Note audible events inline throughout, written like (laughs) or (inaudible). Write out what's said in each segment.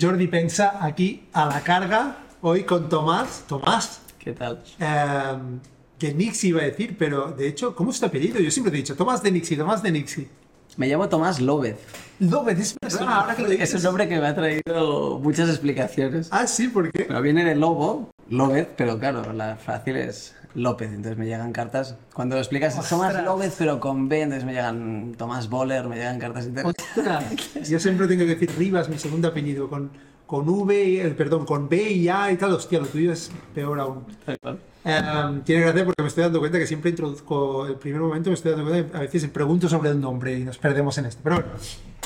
Jordi Pensa aquí a la carga, hoy con Tomás. Tomás, ¿Qué tal? eh, de Nixie iba a decir, pero de hecho, ¿cómo es tu apellido? Yo siempre te he dicho, Tomás de Nixie, Tomás de Nixie. Me llamo Tomás López. López, es verdad, ahora que lo Es un nombre que me ha traído muchas explicaciones. Ah, sí, ¿por qué? Pero viene de lobo, López, pero claro, la fácil es López. Entonces me llegan cartas. Cuando lo explicas, es Tomás Ostras. López, pero con B. Entonces me llegan Tomás Boller, me llegan cartas. Ostras, (laughs) Yo siempre tengo que decir Rivas, mi segundo apellido, con, con V, eh, perdón, con B y A y tal. Hostia, lo tuyo es peor aún. Eh, tiene gracia porque me estoy dando cuenta que siempre introduzco, el primer momento me estoy dando cuenta que a veces pregunto sobre el nombre y nos perdemos en esto. Pero bueno,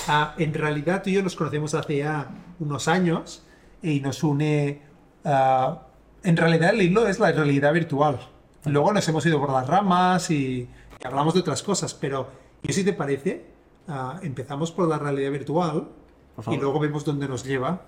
ah, en realidad tú y yo nos conocemos hace ya unos años y nos une, ah, en realidad el hilo es la realidad virtual. Luego nos hemos ido por las ramas y, y hablamos de otras cosas, pero yo si te parece, ah, empezamos por la realidad virtual y luego vemos dónde nos lleva.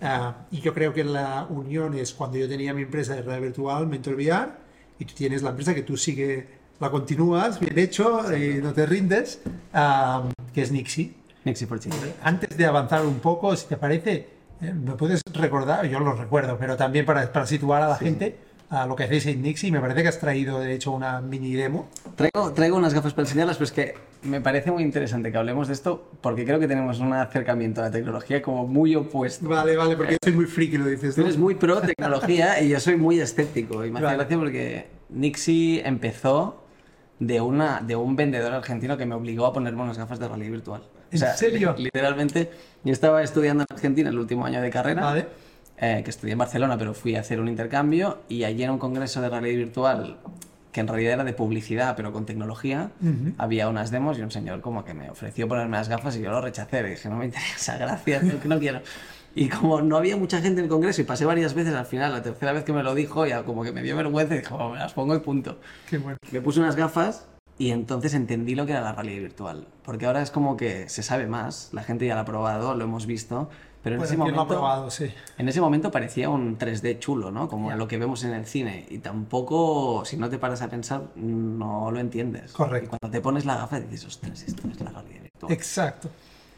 Ah, y yo creo que la unión es cuando yo tenía mi empresa de realidad virtual, Mentor VR, y tú tienes la empresa que tú sigue, la continúas, bien hecho, y no te rindes, ah, que es Nixie. Nixie for Change. Antes de avanzar un poco, si te parece, eh, me puedes recordar, yo lo recuerdo, pero también para, para situar a la gente a lo que hacéis en Nixie, me parece que has traído de hecho una mini demo. Traigo, traigo unas gafas para enseñarlas, pero es que me parece muy interesante que hablemos de esto porque creo que tenemos un acercamiento a la tecnología como muy opuesto. Vale, vale, porque yo soy muy friki, lo dices. Tú ¿no? eres muy pro tecnología y yo soy muy escéptico. Y me hace gracia porque Nixie empezó de, una, de un vendedor argentino que me obligó a ponerme unas gafas de realidad virtual. ¿En serio? Literalmente, yo estaba estudiando en Argentina el último año de carrera, Vale. Eh, que estudié en Barcelona, pero fui a hacer un intercambio y allí en un congreso de realidad virtual, que en realidad era de publicidad, pero con tecnología, había unas demos y un señor como que me ofreció ponerme las gafas y yo lo rechacé. Le dije, no me interesa, (laughs) gracias, no, que no quiero. Y como no había mucha gente en el congreso y pasé varias veces, al final, la tercera vez que me lo dijo, ya como que me dio vergüenza y dije, "Oh, me las pongo y punto. Qué bueno. Me puse unas gafas y entonces entendí lo que era la realidad virtual. Porque ahora es como que se sabe más, la gente ya lo ha probado, lo hemos visto, pero en Bueno, ese ¿quién lo ha momento... probado? Sí. En ese momento parecía un 3D chulo, ¿no? Como lo que vemos en el cine. Y tampoco, si no te paras a pensar, no lo entiendes. Correcto. Y cuando te pones la gafa dices, ostras, esto es la realidad virtual. Exacto.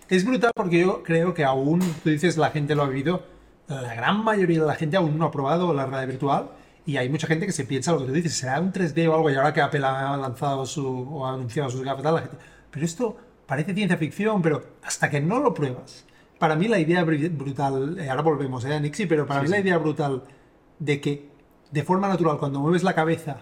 Es brutal porque yo creo que aún, tú dices, la gente lo ha vivido, la gran mayoría de la gente aún no ha probado la realidad virtual y hay mucha gente que se piensa lo que tú dices, será un 3D o algo y ahora que Apple ha lanzado su, o ha anunciado sus gafas, la gente, pero esto parece ciencia ficción, pero hasta que no lo pruebas. Para mí la idea br- brutal, eh, ahora volvemos eh, a Nixie, pero para mí la idea brutal de que de forma natural cuando mueves la cabeza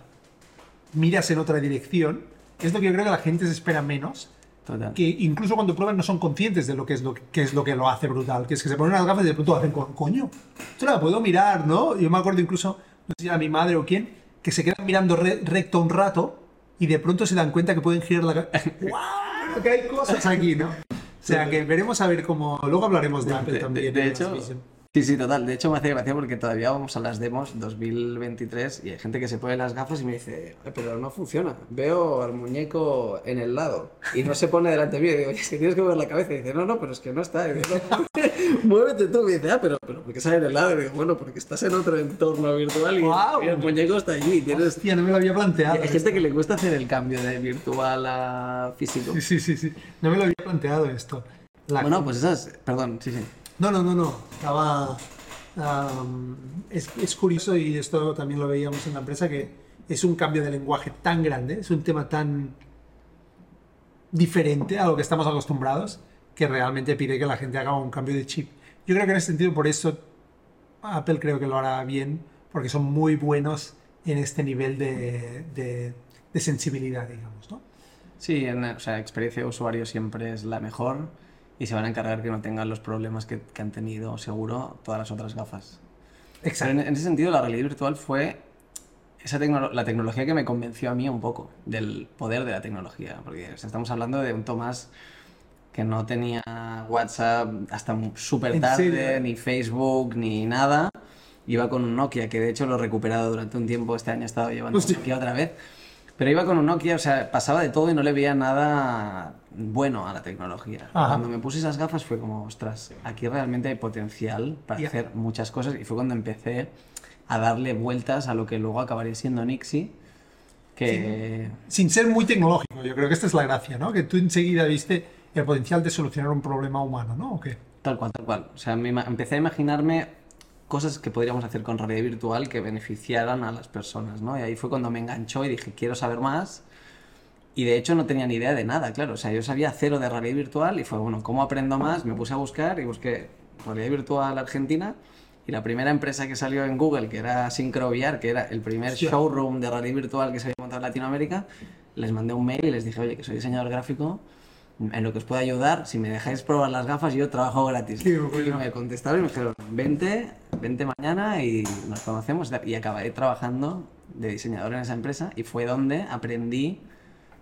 miras en otra dirección, es lo que yo creo que la gente se espera menos Total. que incluso cuando prueban no son conscientes de lo que es lo que, que es lo que lo hace brutal, que es que se ponen las gafas y de pronto hacen co- coño, esto la puedo mirar, ¿no? Yo me acuerdo incluso, no sé si era mi madre o quién, que se quedan mirando re- recto un rato y de pronto se dan cuenta que pueden girar la cabeza. (laughs) ¡Wow! Que hay cosas aquí, ¿no? O sea, que veremos a ver cómo. Luego hablaremos de Apple De- de- también. de en hecho. Sí, sí, total. De hecho, me hace gracia porque todavía vamos a las demos 2023 y hay gente que se pone las gafas y me dice, "Eh, pero no funciona. Veo al muñeco en el lado y no se pone delante mío. Y digo, "Oye, es que tienes que mover la cabeza. Y dice, no, no, pero es que no está. Y digo, "No, (laughs) (laughs) Muévete tú. Y dice, ah, pero, pero ¿por qué sale en el lado? Y digo, bueno, porque estás en otro entorno virtual y, Guau. y el muñeco está allí. y Tienes... Hostia, no me lo había planteado. Hay gente que le cuesta hacer el cambio de virtual a físico. Sí, sí, sí, sí. No me lo había planteado esto. La- Bueno, pues esas, perdón, sí, sí. No, no, no, no. Estaba. am, es, curioso y esto también lo veíamos en la empresa que es un cambio de lenguaje tan grande, es un tema tan diferente a lo que estamos acostumbrados que realmente pide que la gente haga un cambio de chip. Yo creo que en ese sentido, por eso Apple creo que lo hará bien, porque son muy buenos en este nivel de, de- de sensibilidad, digamos, ¿no? Sí, en, o sea, experiencia de usuario siempre es la mejor y se van a encargar que no tengan los problemas que, que han tenido, seguro, todas las otras gafas. Pero en, en ese sentido, la realidad virtual fue esa tecno- la tecnología que me convenció a mí un poco del poder de la tecnología. Porque o sea, estamos hablando de un Tomás que no tenía WhatsApp hasta súper ¿En tarde, ni Facebook, ni nada. Iba con un Nokia, que de hecho lo he recuperado durante un tiempo. Este año he estado llevando un Hostia. Nokia otra vez. Pero iba con un Nokia, o sea, pasaba de todo y no le veía nada bueno a la tecnología. Ajá. Cuando me puse esas gafas fue como, ostras, aquí realmente hay potencial para hacer muchas cosas. Y fue cuando empecé a darle vueltas a lo que luego acabaría siendo Nixie. Que sin ser muy tecnológico. Yo creo que esta es la gracia, ¿no? Que tú enseguida viste el potencial de solucionar un problema humano, ¿no? ¿O qué? Tal cual, tal cual. O sea, me empecé a imaginarme cosas que podríamos hacer con realidad virtual que beneficiaran a las personas, ¿no? Y ahí fue cuando me enganchó y dije, quiero saber más. Y de hecho no tenía ni idea de nada, claro. O sea, yo sabía cero de realidad virtual y fue, bueno, ¿cómo aprendo más? Me puse a buscar y busqué realidad virtual Argentina y la primera empresa que salió en Google, que era SyncroVR, que era el primer showroom de realidad virtual que se había montado en Latinoamérica, les mandé un mail y les dije, oye, que soy diseñador gráfico, en lo que os pueda ayudar, si me dejáis probar las gafas, yo trabajo gratis. y me contestaron y me dijeron, vente, vente mañana y nos conocemos. Y acabé trabajando de diseñador en esa empresa y fue donde aprendí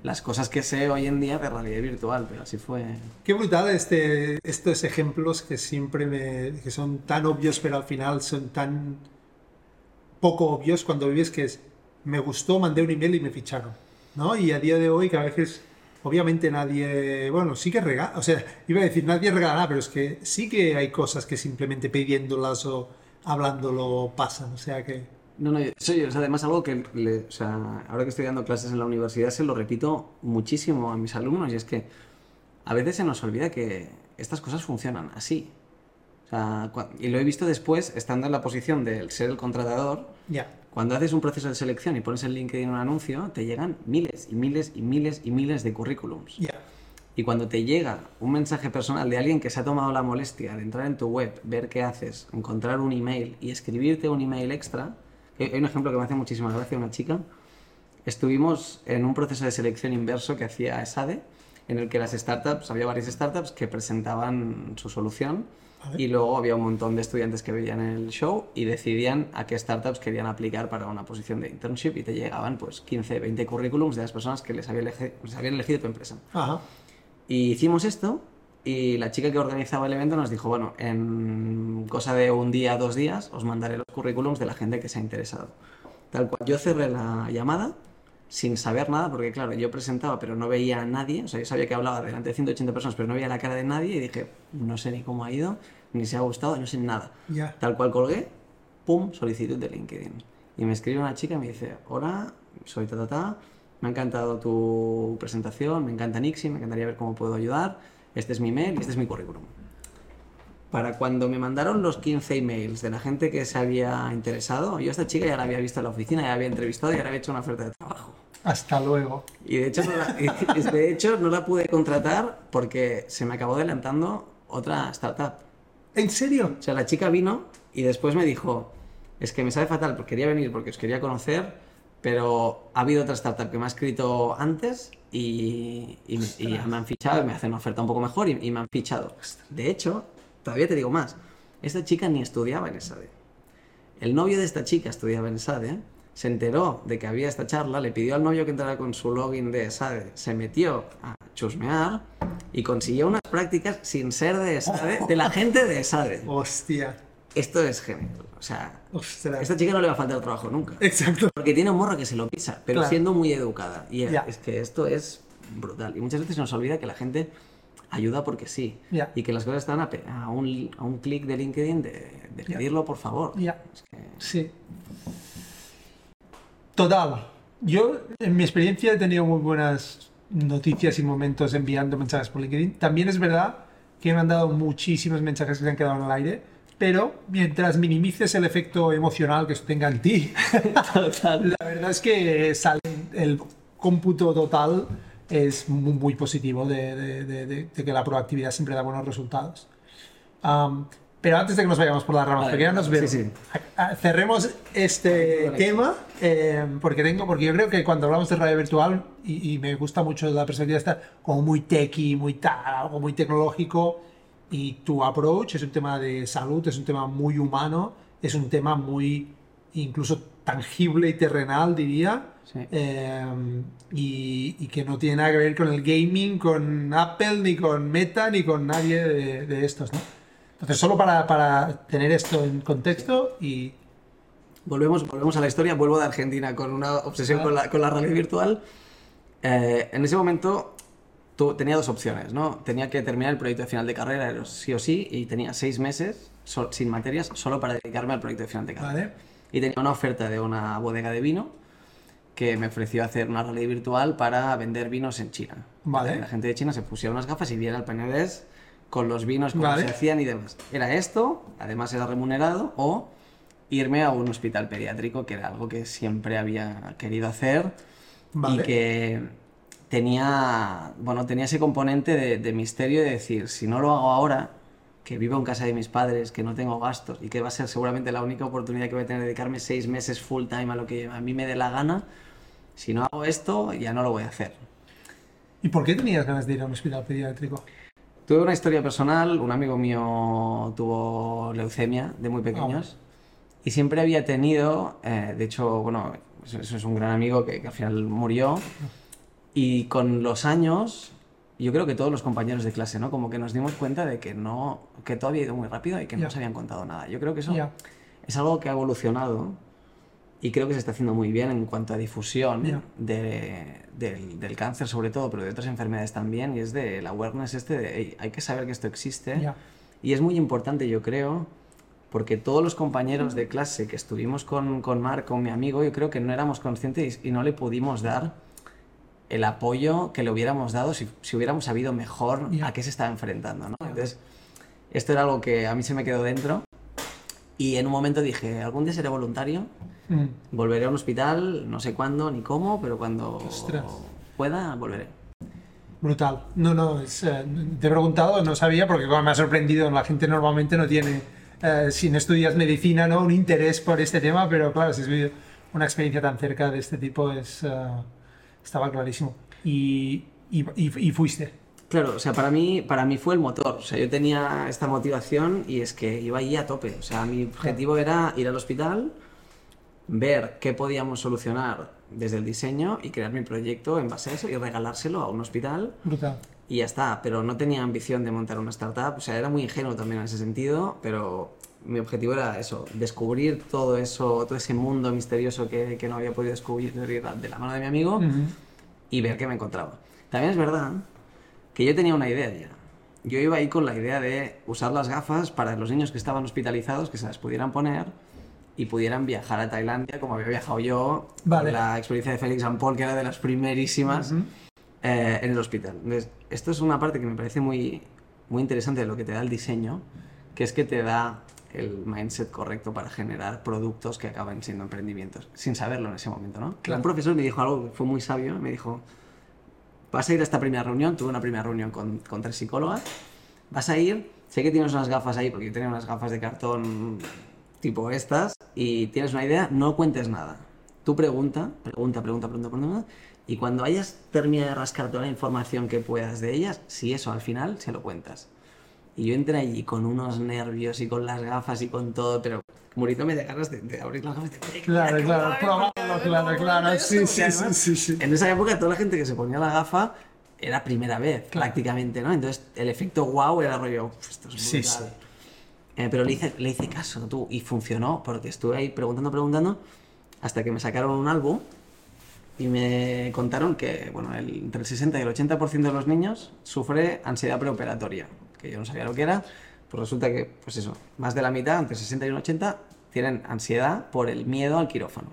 las cosas que sé hoy en día de realidad virtual, pero así fue. Qué brutal este, estos ejemplos que siempre que son tan obvios, pero al final son tan poco obvios cuando vives que es, me gustó, mandé un email y me ficharon, ¿no? Y a día de hoy que a veces, obviamente nadie, bueno, sí que regala, o sea, iba a decir nadie regalará, pero es que sí que hay cosas que simplemente pidiéndolas o hablándolo pasan, o sea que... No, no, eso es además algo que, o sea, ahora que estoy dando clases en la universidad se lo repito muchísimo a mis alumnos y es que a veces se nos olvida que estas cosas funcionan así. O sea, y lo he visto después, estando en la posición de ser el contratador. Cuando haces un proceso de selección y pones en LinkedIn un anuncio, te llegan miles y miles y miles y miles de currículums. Y cuando te llega un mensaje personal de alguien que se ha tomado la molestia de entrar en tu web, ver qué haces, encontrar un email y escribirte un email extra, hay un ejemplo que me hace muchísima gracia, una chica. Estuvimos en un proceso de selección inverso que hacía ESADE, en el que las startups, había varias startups que presentaban su solución y luego había un montón de estudiantes que veían el show y decidían a qué startups querían aplicar para una posición de internship y te llegaban pues 15, 20 currículums de las personas que les, había les habían elegido tu empresa. Y hicimos esto y la chica que organizaba el evento nos dijo, bueno, en cosa de un día, dos días, os mandaré los currículums de la gente que se ha interesado. Tal cual, yo cerré la llamada sin saber nada, porque claro, yo presentaba, pero no veía a nadie, o sea, yo sabía que hablaba delante de 180 personas, pero no veía la cara de nadie y dije, no sé ni cómo ha ido, ni si ha gustado, no sé nada. Tal cual colgué, pum, solicitud de LinkedIn. Y me escribe una chica y me dice, hola, soy ta, me ha encantado tu presentación, me encanta Nixie, me encantaría ver cómo puedo ayudar este es mi mail y este es mi currículum. Para cuando me mandaron los 15 emails de la gente que se había interesado, yo a esta chica ya la había visto en la oficina, ya la había entrevistado y ya le había hecho una oferta de trabajo. Hasta luego. Y de hecho, no la, de hecho no la pude contratar porque se me acabó adelantando otra startup. ¿En serio? O sea, la chica vino y después me dijo, es que me sabe fatal porque quería venir porque os quería conocer, pero ha habido otra startup que me ha escrito antes y, me han fichado, me hacen una oferta un poco mejor y, me han fichado. De hecho, todavía te digo más, esta chica ni estudiaba en ESADE. El novio de esta chica estudiaba en ESADE, se enteró de que había esta charla, le pidió al novio que entrara con su login de ESADE, se metió a chusmear y consiguió unas prácticas sin ser de ESADE, de la gente de ESADE. Hostia esto es genial. O sea, a esta chica no le va a faltar trabajo nunca. Exacto. Porque tiene un morro que se lo pisa, pero siendo muy educada. Y es que esto es brutal. Y muchas veces se nos olvida que la gente ayuda porque sí. Y que las cosas están a, un, a un clic de LinkedIn de, pedirlo, por favor. Sí. Total. Yo, en mi experiencia, he tenido muy buenas noticias y momentos enviando mensajes por LinkedIn. También es verdad que me han dado muchísimos mensajes que se han quedado en el aire pero mientras minimices el efecto emocional que esto tenga en ti, la verdad es que sale el cómputo total es muy, positivo de, que la proactividad siempre da buenos resultados. pero antes de que nos vayamos por las ramas pequeñas, cerremos este tema eh, porque tengo, porque yo creo que cuando hablamos de radio virtual y, y me gusta mucho la perspectiva esta como muy techy, muy tal, algo muy tecnológico y tu approach es un tema de salud, es un tema muy humano, es un tema muy incluso tangible y terrenal, diría, eh, y, que no tiene nada que ver con el gaming, con Apple, ni con Meta, ni con nadie de, estos, ¿no? Entonces, solo para, para, tener esto en contexto y... Volvemos, volvemos a la historia, vuelvo de Argentina con una obsesión con, la, con la realidad virtual. Eh, en ese momento tenía dos opciones, ¿no? Tenía que terminar el proyecto de final de carrera, sí o sí, y tenía seis meses sin materias solo para dedicarme al proyecto de final de carrera. Y tenía una oferta de una bodega de vino que me ofreció hacer una rally virtual para vender vinos en China. Vale. La gente de China se pusiera unas gafas y viera el Penedés con los vinos, cómo se hacían y demás. Era esto, además era remunerado, o irme a un hospital pediátrico, que era algo que siempre había querido hacer y que tenía, bueno, tenía ese componente de, de, misterio de decir, si no lo hago ahora, que vivo en casa de mis padres, que no tengo gastos y que va a ser seguramente la única oportunidad que voy a tener de dedicarme seis meses full time a lo que a mí me dé la gana, si no hago esto, ya no lo voy a hacer. ¿Y por qué tenías ganas de ir a un hospital pediátrico? Tuve una historia personal, un amigo mío tuvo leucemia de muy pequeños ah. y siempre había tenido, eh, de hecho, bueno, eso, es un gran amigo que, al final murió y con los años, yo creo que todos los compañeros de clase, ¿no? Como que nos dimos cuenta de que no, que todo había ido muy rápido y que no nos habían contado nada. Yo creo que eso es algo que ha evolucionado y creo que se está haciendo muy bien en cuanto a difusión del, cáncer sobre todo, pero de otras enfermedades también, y es de la awareness este de hay que saber que esto existe. Y es muy importante, yo creo, porque todos los compañeros de clase que estuvimos con, con Marc, con mi amigo, yo creo que no éramos conscientes y, no le pudimos dar el apoyo que le hubiéramos dado si, si hubiéramos sabido mejor a qué se estaba enfrentando. ¿no? Entonces, esto era algo que a mí se me quedó dentro y en un momento dije, algún día seré voluntario Mm. Volveré a un hospital, no sé cuándo ni cómo, pero cuando pueda, volveré. Brutal. No, no, eh, te he preguntado, no sabía, porque como me ha sorprendido, la gente normalmente no tiene, eh, si no estudias medicina, ¿no? un interés por este tema, pero claro, si es una experiencia tan cerca de este tipo, es, eh, estaba clarísimo. Y, y, y, fuiste. Claro, o sea, para mí, para mí fue el motor. O sea, yo tenía esta motivación y es que iba ahí a tope. O sea, mi objetivo era ir al hospital, ver qué podíamos solucionar desde el diseño y crear mi proyecto en base a eso y regalárselo a un hospital. Y ya está, pero no tenía ambición de montar una startup, o sea, era muy ingenuo también en ese sentido, pero mi objetivo era eso, descubrir todo eso, todo ese mundo misterioso que, que no había podido descubrir de la mano de mi amigo y ver qué me encontraba. También es verdad que yo tenía una idea ya. Yo iba ahí con la idea de usar las gafas para los niños que estaban hospitalizados, que se las pudieran poner y pudieran viajar a Tailandia como había viajado yo, la experiencia de Félix Paul, que era de las primerísimas, eh, en el hospital. esto es una parte que me parece muy, muy interesante de lo que te da el diseño, que es que te da el mindset correcto para generar productos que acaben siendo emprendimientos, sin saberlo en ese momento, ¿no? Un profesor me dijo algo que fue muy sabio, me dijo, vas a ir a esta primera reunión, tuve una primera reunión con, con tres psicólogas, vas a ir, sé que tienes unas gafas ahí, porque yo tenía unas gafas de cartón tipo estas, y tienes una idea, no cuentes nada. Tú pregunta, pregunta, pregunta, pregunta, pregunta, y cuando hayas terminado de rascar toda la información que puedas de ellas, si eso al final se lo cuentas. Y yo entré allí con unos nervios y con las gafas y con todo, pero muriéndome de ganas de, abrir las gafas. De, (laughs) claro, claro, claro, claro, claro, sí, sí, sí, sí, En esa época toda la gente que se ponía la gafa era primera vez, prácticamente, ¿no? Entonces el efecto wow era rollo, esto es brutal. Eh, pero le hice, le hice caso, tú, y funcionó, porque estuve ahí preguntando, preguntando, hasta que me sacaron un álbum y me contaron que, bueno, entre el 60 y el 80% de los niños sufre ansiedad preoperatoria, que yo no sabía lo que era, pues resulta que, pues eso, más de la mitad, entre 60 y el 80, tienen ansiedad por el miedo al quirófano.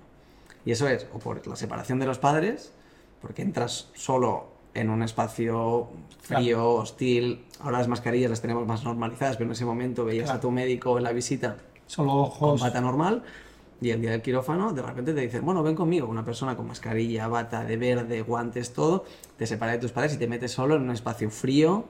Y eso es, o por la separación de los padres, porque entras solo en un espacio frío, hostil. Ahora las mascarillas las tenemos más normalizadas, pero en ese momento veías a tu médico en la visita Solo ojos. con bata normal y el día del quirófano de repente te dicen, bueno, ven conmigo, una persona con mascarilla, bata de verde, guantes, todo, te separa de tus padres y te metes solo en un espacio frío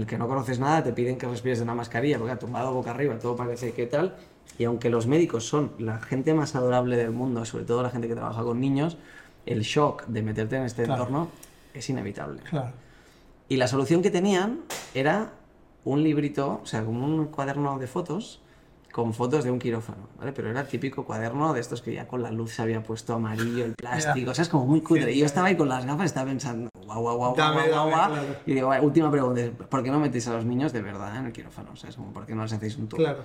el que no conoces nada, te piden que respires de una mascarilla, porque ha tumbado boca arriba, todo parece que tal. Y aunque los médicos son la gente más adorable del mundo, sobre todo la gente que trabaja con niños, el shock de meterte en este entorno es inevitable. Claro. Y la solución que tenían era un librito, o sea, como un cuaderno de fotos con fotos de un quirófano, ¿vale? Pero era el típico cuaderno de estos que ya con la luz se había puesto amarillo, el (laughs) plástico, o sea, es como muy cutre. Y yo estaba ahí con las gafas, estaba pensando, guau, guau, guau, guau, guau, guau. Y digo, última pregunta, ¿por qué no metéis a los niños de verdad en el quirófano? O sea, es como, ¿por qué no les hacéis un tour? Claro.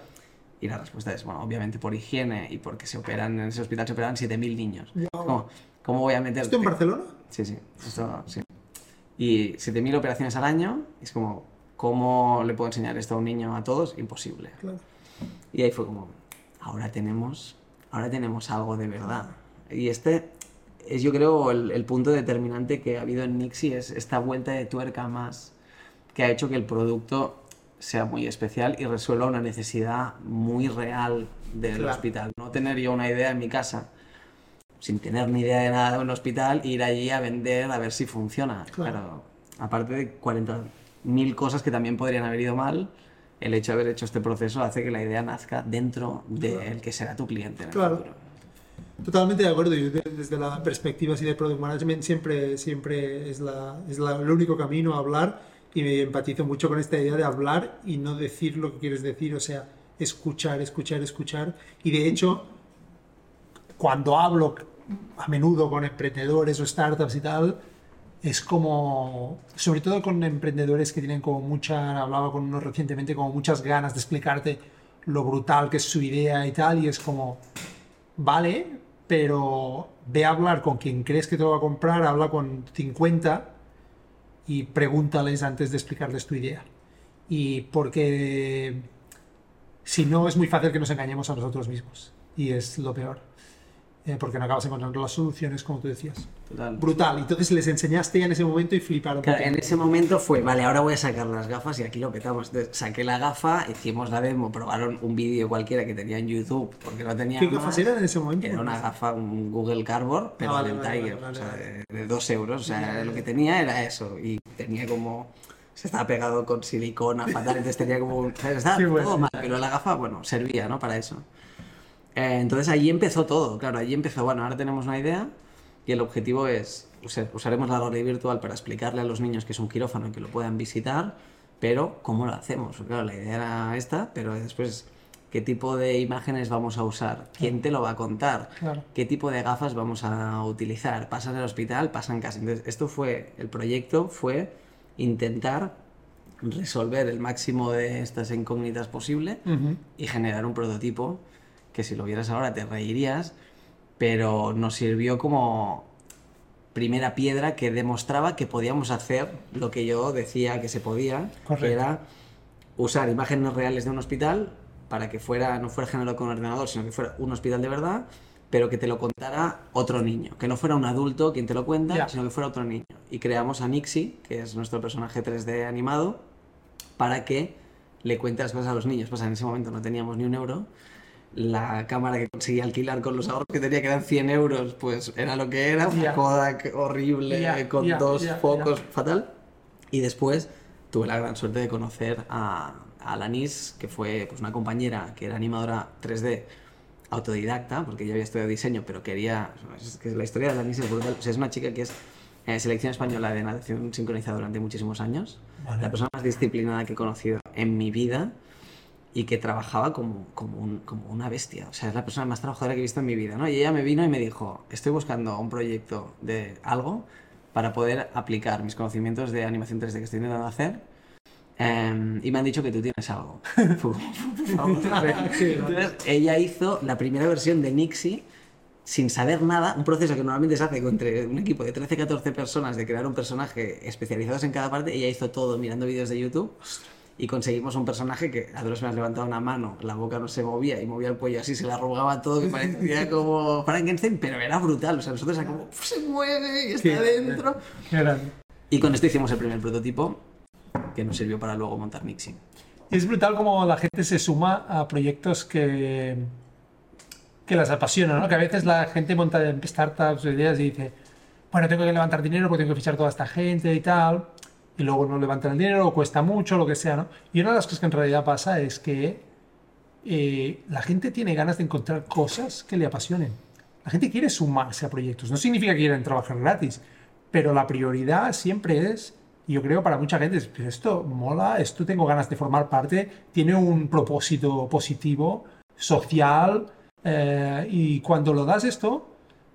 Y la respuesta es, bueno, obviamente por higiene y porque se operan, en ese hospital se operan 7.000 niños. ¿Cómo, ¿Cómo voy a meter...? ¿Esto en Barcelona? Sí, sí, esto sí. Y 7.000 operaciones al año, es como, ¿cómo le puedo enseñar esto a un niño a todos? Imposible. Y ahí fue como, ahora tenemos, ahora tenemos algo de verdad. Y este es yo creo el, punto determinante que ha habido en Nixie, es esta vuelta de tuerca más que ha hecho que el producto sea muy especial y resuelva una necesidad muy real del hospital. No tener yo una idea en mi casa sin tener ni idea de nada de un hospital, ir allí a vender a ver si funciona. Claro. aparte de 40.000 cosas que también podrían haber ido mal, el hecho de haber hecho este proceso hace que la idea nazca dentro del que será tu cliente. claro. Totalmente de acuerdo. Yo desde la perspectiva así de product management siempre, siempre es, la, es la, el único camino a hablar y me empatizo mucho con esta idea de hablar y no decir lo que quieres decir, o sea, escuchar, escuchar, escuchar. Y de hecho, cuando hablo a menudo con emprendedores o startups y tal, es como, sobre todo con emprendedores que tienen como mucha, hablaba con uno recientemente, como muchas ganas de explicarte lo brutal que es su idea y tal, y es como, vale, pero ve a hablar con quien crees que te lo va a comprar, habla con 50 y pregúntales antes de explicarles tu idea. Y porque si no es muy fácil que nos engañemos a nosotros mismos, y es lo peor. Eh, porque no acabas encontrando las soluciones, como tú decías. Total. Brutal. Entonces les enseñaste ya en ese momento y fliparon. Claro, en ese momento fue, vale, ahora voy a sacar las gafas y aquí lo petamos. Entonces, saqué la gafa, hicimos la demo, probaron un vídeo cualquiera que tenía en YouTube, porque no tenía ¿Qué gafas eran en ese momento? Era una gafa, un Google Cardboard, pero ah, del Tiger, o sea, de, dos euros. O sea, lo que tenía era eso. Y tenía como se estaba pegado con silicona fatal, entonces tenía como... Estaba (laughs) todo mal, pero la gafa, bueno, servía, ¿no? Para eso. Eh, entonces allí empezó todo, claro, allí empezó, bueno, ahora tenemos una idea y el objetivo es, usaremos la realidad virtual para explicarle a los niños que es un quirófano y que lo puedan visitar, pero ¿cómo lo hacemos? Claro, la idea era esta, pero después, ¿qué tipo de imágenes vamos a usar? ¿Quién te lo va a contar? ¿Qué tipo de gafas vamos a utilizar? ¿Pasan el hospital? ¿Pasan casa? Entonces, esto fue, el proyecto fue intentar resolver el máximo de estas incógnitas posible y generar un prototipo que si lo vieras ahora te reirías, pero nos sirvió como primera piedra que demostraba que podíamos hacer lo que yo decía que se podía, que era usar imágenes reales de un hospital para que fuera no fuera generado con un ordenador, sino que fuera un hospital de verdad, pero que te lo contara otro niño, que no fuera un adulto quien te lo cuenta, sino que fuera otro niño. Y creamos a Nixie, que es nuestro personaje 3D animado, para que le cuente las cosas a los niños. Pues en ese momento no teníamos ni un euro, la cámara que conseguía alquilar con los ahorros que tenía, que eran 100 euros, pues era lo que era, una Kodak horrible, con dos focos, fatal. Y después tuve la gran suerte de conocer a, a Lanis, que fue pues, una compañera que era animadora 3D autodidacta, porque ya había estudiado diseño, pero quería... Es que la historia de Lanis es brutal. O sea, es una chica que es eh, selección española de natación sincronizada durante muchísimos años. La persona más disciplinada que he conocido en mi vida y que trabajaba como, como, como, una bestia. O sea, es la persona más trabajadora que he visto en mi vida, ¿no? Y ella me vino y me dijo, estoy buscando un proyecto de algo para poder aplicar mis conocimientos de animación 3D que estoy intentando hacer. Em, y me han dicho que tú tienes algo. (laughs) (laughs) Entonces, ella hizo la primera versión de Nixie sin saber nada, un proceso que normalmente se hace entre un equipo de 13-14 personas de crear un personaje especializados en cada parte. Ella hizo todo mirando vídeos de YouTube y conseguimos un personaje que a dos me has levantado una mano, la boca no se movía y movía el cuello así, se le arrugaba todo, que (laughs) parecía como Frankenstein, pero era brutal. O sea, nosotros era como, se mueve y está dentro. Y con esto hicimos el primer prototipo que nos sirvió para luego montar Mixing. Es brutal como la gente se suma a proyectos que, que las apasionan, ¿no? Que a veces la gente monta startups o ideas y dice, bueno, tengo que levantar dinero porque tengo que fichar toda esta gente y tal y luego no levantan el dinero o cuesta mucho, lo que sea, ¿no? Y una de las cosas que en realidad pasa es que eh, la gente tiene ganas de encontrar cosas que le apasionen. La gente quiere sumarse a proyectos. No significa que quieran trabajar gratis, pero la prioridad siempre es, yo creo para mucha gente, es, esto mola, esto tengo ganas de formar parte, tiene un propósito positivo, social, eh, y cuando lo das esto,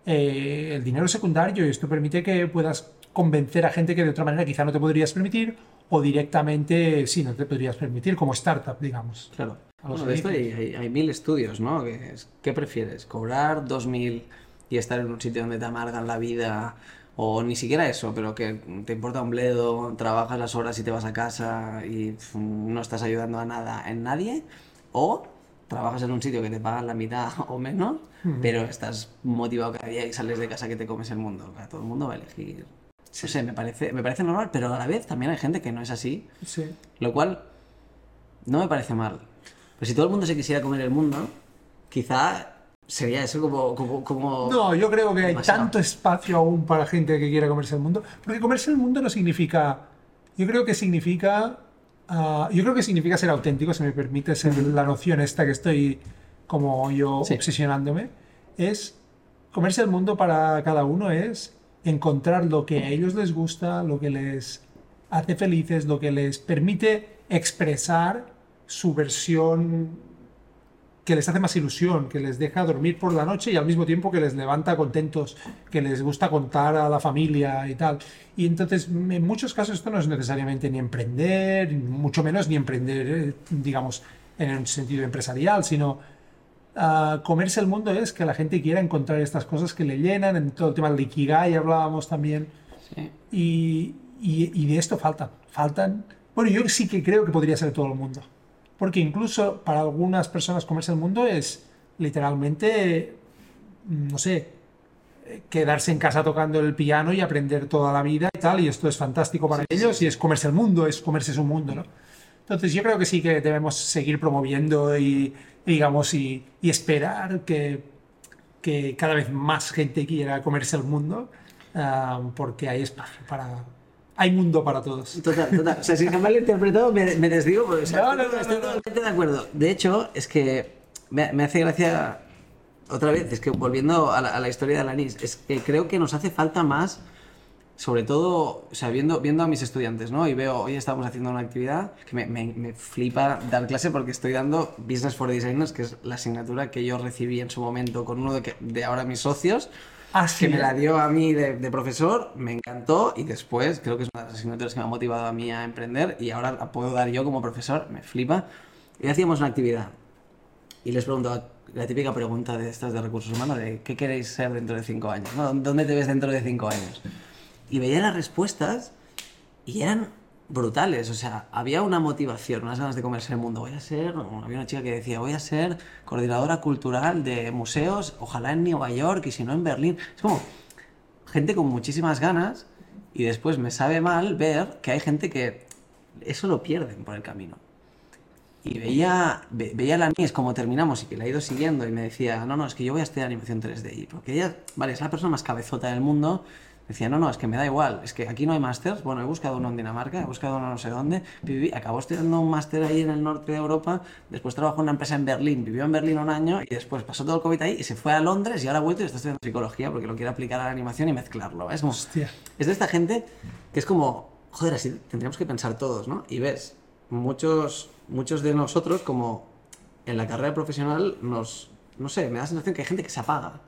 eh, el dinero secundario y esto permite que puedas convencer a gente que de otra manera quizá no te podrías permitir o directamente sí, no te podrías permitir como startup, digamos. Claro. Bueno, de esto hay, mil estudios, ¿no? ¿Qué prefieres? ¿Cobrar 2.000 y estar en un sitio donde te amargan la vida? O ni siquiera eso, pero que te importa un bledo, trabajas las horas y te vas a casa y no estás ayudando a nada en nadie. O trabajas en un sitio que te pagan la mitad (laughs) o menos, pero estás motivado cada día y sales de casa que te comes el mundo. Todo el mundo va a elegir Sí. No sé, me parece, me parece normal, pero a la vez también hay gente que no es así. Sí. Lo cual no me parece mal. Pero si todo el mundo se quisiera comer el mundo, quizá sería eso como... como, como No, yo creo que hay demasiado. tanto espacio aún para gente que quiera comerse el mundo. Porque comerse el mundo no significa. Yo creo que significa. ah, yo creo que significa ser auténtico, si me permite ser la noción esta que estoy como yo Sí. obsesionándome. Es comerse el mundo para cada uno es encontrar lo que a ellos les gusta, lo que les hace felices, lo que les permite expresar su versión que les hace más ilusión, que les deja dormir por la noche y al mismo tiempo que les levanta contentos, que les gusta contar a la familia y tal. Y entonces, en muchos casos esto no es necesariamente ni emprender, mucho menos ni emprender, eh, digamos, en un sentido empresarial, sino comerse el mundo es que la gente quiera encontrar estas cosas que le llenan, en todo el tema del Ikigai hablábamos también. Sí. Y, y- y de esto faltan. Faltan. Bueno, yo sí que creo que podría ser todo el mundo. Porque incluso para algunas personas comerse el mundo es literalmente, mm, no sé, eh, quedarse en casa tocando el piano y aprender toda la vida y tal. Y esto es fantástico para ellos y es comerse el mundo, es comerse su mundo, ¿no? Entonces yo creo que sí que debemos seguir promoviendo y, digamos, y, y esperar que, que cada vez más gente quiera comerse el mundo, ah, porque hay espacio para... Hay mundo para todos. Total, total. O sea, si jamás lo he interpretado, me, me desdigo, porque o sea, No, no, no, estoy totalmente de acuerdo. De hecho, es que me, me hace gracia otra vez, es que volviendo a la, a la historia de Alanis, es que creo que nos hace falta más, sobre todo, o sea, viendo, viendo a mis estudiantes, ¿no? Y veo, hoy estamos haciendo una actividad que me, me- me flipa dar clase porque estoy dando Business for Designers, que es la asignatura que yo recibí en su momento con uno de, que- de ahora mis socios Ah, que me la dio a mí de, de profesor, me encantó y después creo que es una de las asignaturas que me ha motivado a mí a emprender y ahora la puedo dar yo como profesor, me flipa. Y hacíamos una actividad y les preguntaba la típica pregunta de estas de recursos humanos de ¿qué queréis ser dentro de cinco años? ¿no? ¿Dónde te ves dentro de cinco años? Y veía las respuestas y eran brutales, o sea, había una motivación, unas ganas de comerse el mundo. Voy a ser, había una chica que decía, voy a ser coordinadora cultural de museos, ojalá en Nueva York y si no en Berlín. Es como gente con muchísimas ganas y después me sabe mal ver que hay gente que eso lo pierden por el camino. Y veía, ve- veía la Nis como terminamos y que la he ido siguiendo y me decía, no, no, es que yo voy a estudiar animación 3D. Porque ella, vale, es la persona más cabezota del mundo. Decía, no, no, es que me da igual, es que aquí no hay másters. Bueno, he buscado uno en Dinamarca, he buscado uno no sé dónde. Viví, acabó estudiando un máster ahí en el norte de Europa. Después trabajó en una empresa en Berlín, vivió en Berlín un año y después pasó todo el COVID ahí y se fue a Londres y ahora ha vuelto y está estudiando psicología porque lo quiere aplicar a la animación y mezclarlo. Es como, Hostia. es de esta gente que es como, joder, así tendríamos que pensar todos, ¿no? Y ves, muchos, muchos de nosotros, como en la carrera profesional, nos, no sé, me da la sensación que hay gente que se apaga.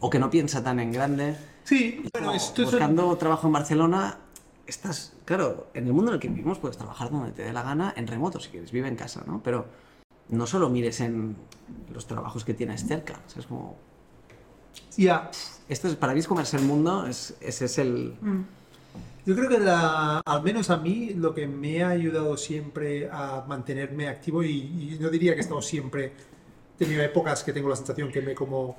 O que no piensa tan en grande. Sí, bueno, esto es... buscando trabajo en Barcelona, estás, claro, en el mundo en el que vivimos puedes trabajar donde te dé la gana, en remoto si quieres, vive en casa, ¿no? Pero no solo mires en los trabajos que tienes cerca, o sea, es como... Ya, Esto es, para mí es comerse el mundo, es, ese es el... Yo creo que la- al menos a mí lo que me ha ayudado siempre a mantenerme activo y, y no diría que he estado siempre, he tenido épocas que tengo la sensación que me he como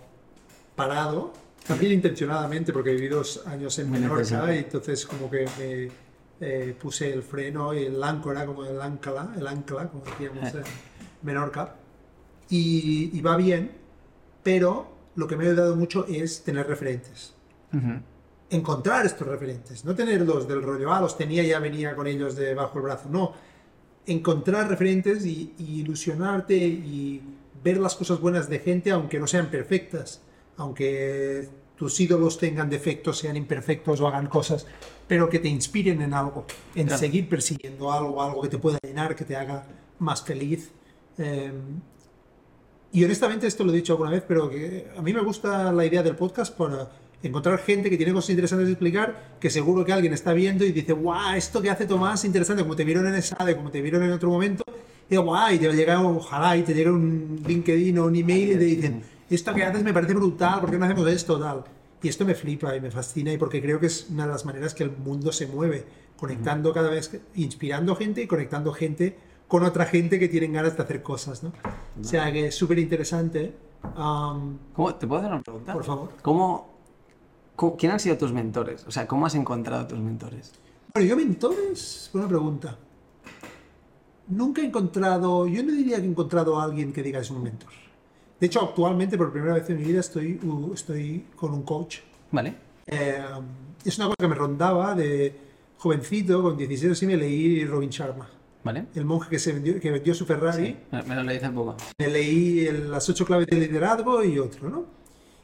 parado, también intencionadamente porque he vivido dos años en Menorca y entonces como que me eh, puse el freno y el áncora, como el ancla, el ancla, como decíamos (laughs) en Menorca, y, y va bien, pero lo que me ha ayudado mucho es tener referentes. Encontrar estos referentes, no tenerlos del rollo, ah, los tenía y ya venía con ellos debajo del brazo, no, encontrar referentes y, y ilusionarte y ver las cosas buenas de gente aunque no sean perfectas, aunque tus ídolos tengan defectos, sean imperfectos o hagan cosas, pero que te inspiren en algo, en Claro. seguir persiguiendo algo, algo que te pueda llenar, que te haga más feliz. Eh, y honestamente esto lo he dicho alguna vez, pero que a mí me gusta la idea del podcast para encontrar gente que tiene cosas interesantes de explicar, que seguro que alguien está viendo y dice, guau, esto que hace Tomás interesante, como te vieron en esa, de como te vieron en otro momento, y guau, y te llega, ojalá, y te llega un LinkedIn o un email y te dicen, esto que haces me parece brutal, ¿por qué no hacemos esto, tal? Y esto me flipa y me fascina y porque creo que es una de las maneras que el mundo se mueve, conectando cada vez, inspirando gente y conectando gente con otra gente que tienen ganas de hacer cosas, ¿no? O sea que es súper interesante. ¿Cómo, ¿Te puedo hacer una pregunta? Por favor. ¿Cómo, cómo- quién han sido tus mentores? O sea, ¿cómo has encontrado tus mentores? bueno, yo mentores, buena pregunta. nunca he encontrado, yo no diría que he encontrado a alguien que diga es un mentor. De hecho, actualmente, por primera vez en mi vida, estoy, uh, estoy con un coach. Vale. Eh, es una cosa que me rondaba de jovencito, con 16 y me leí Robin Sharma. ¿Vale? El monje que, se vendió, que vendió su Ferrari. Sí, me me lo leí hace poco. Me leí el- las ocho claves del liderazgo y otro, ¿no?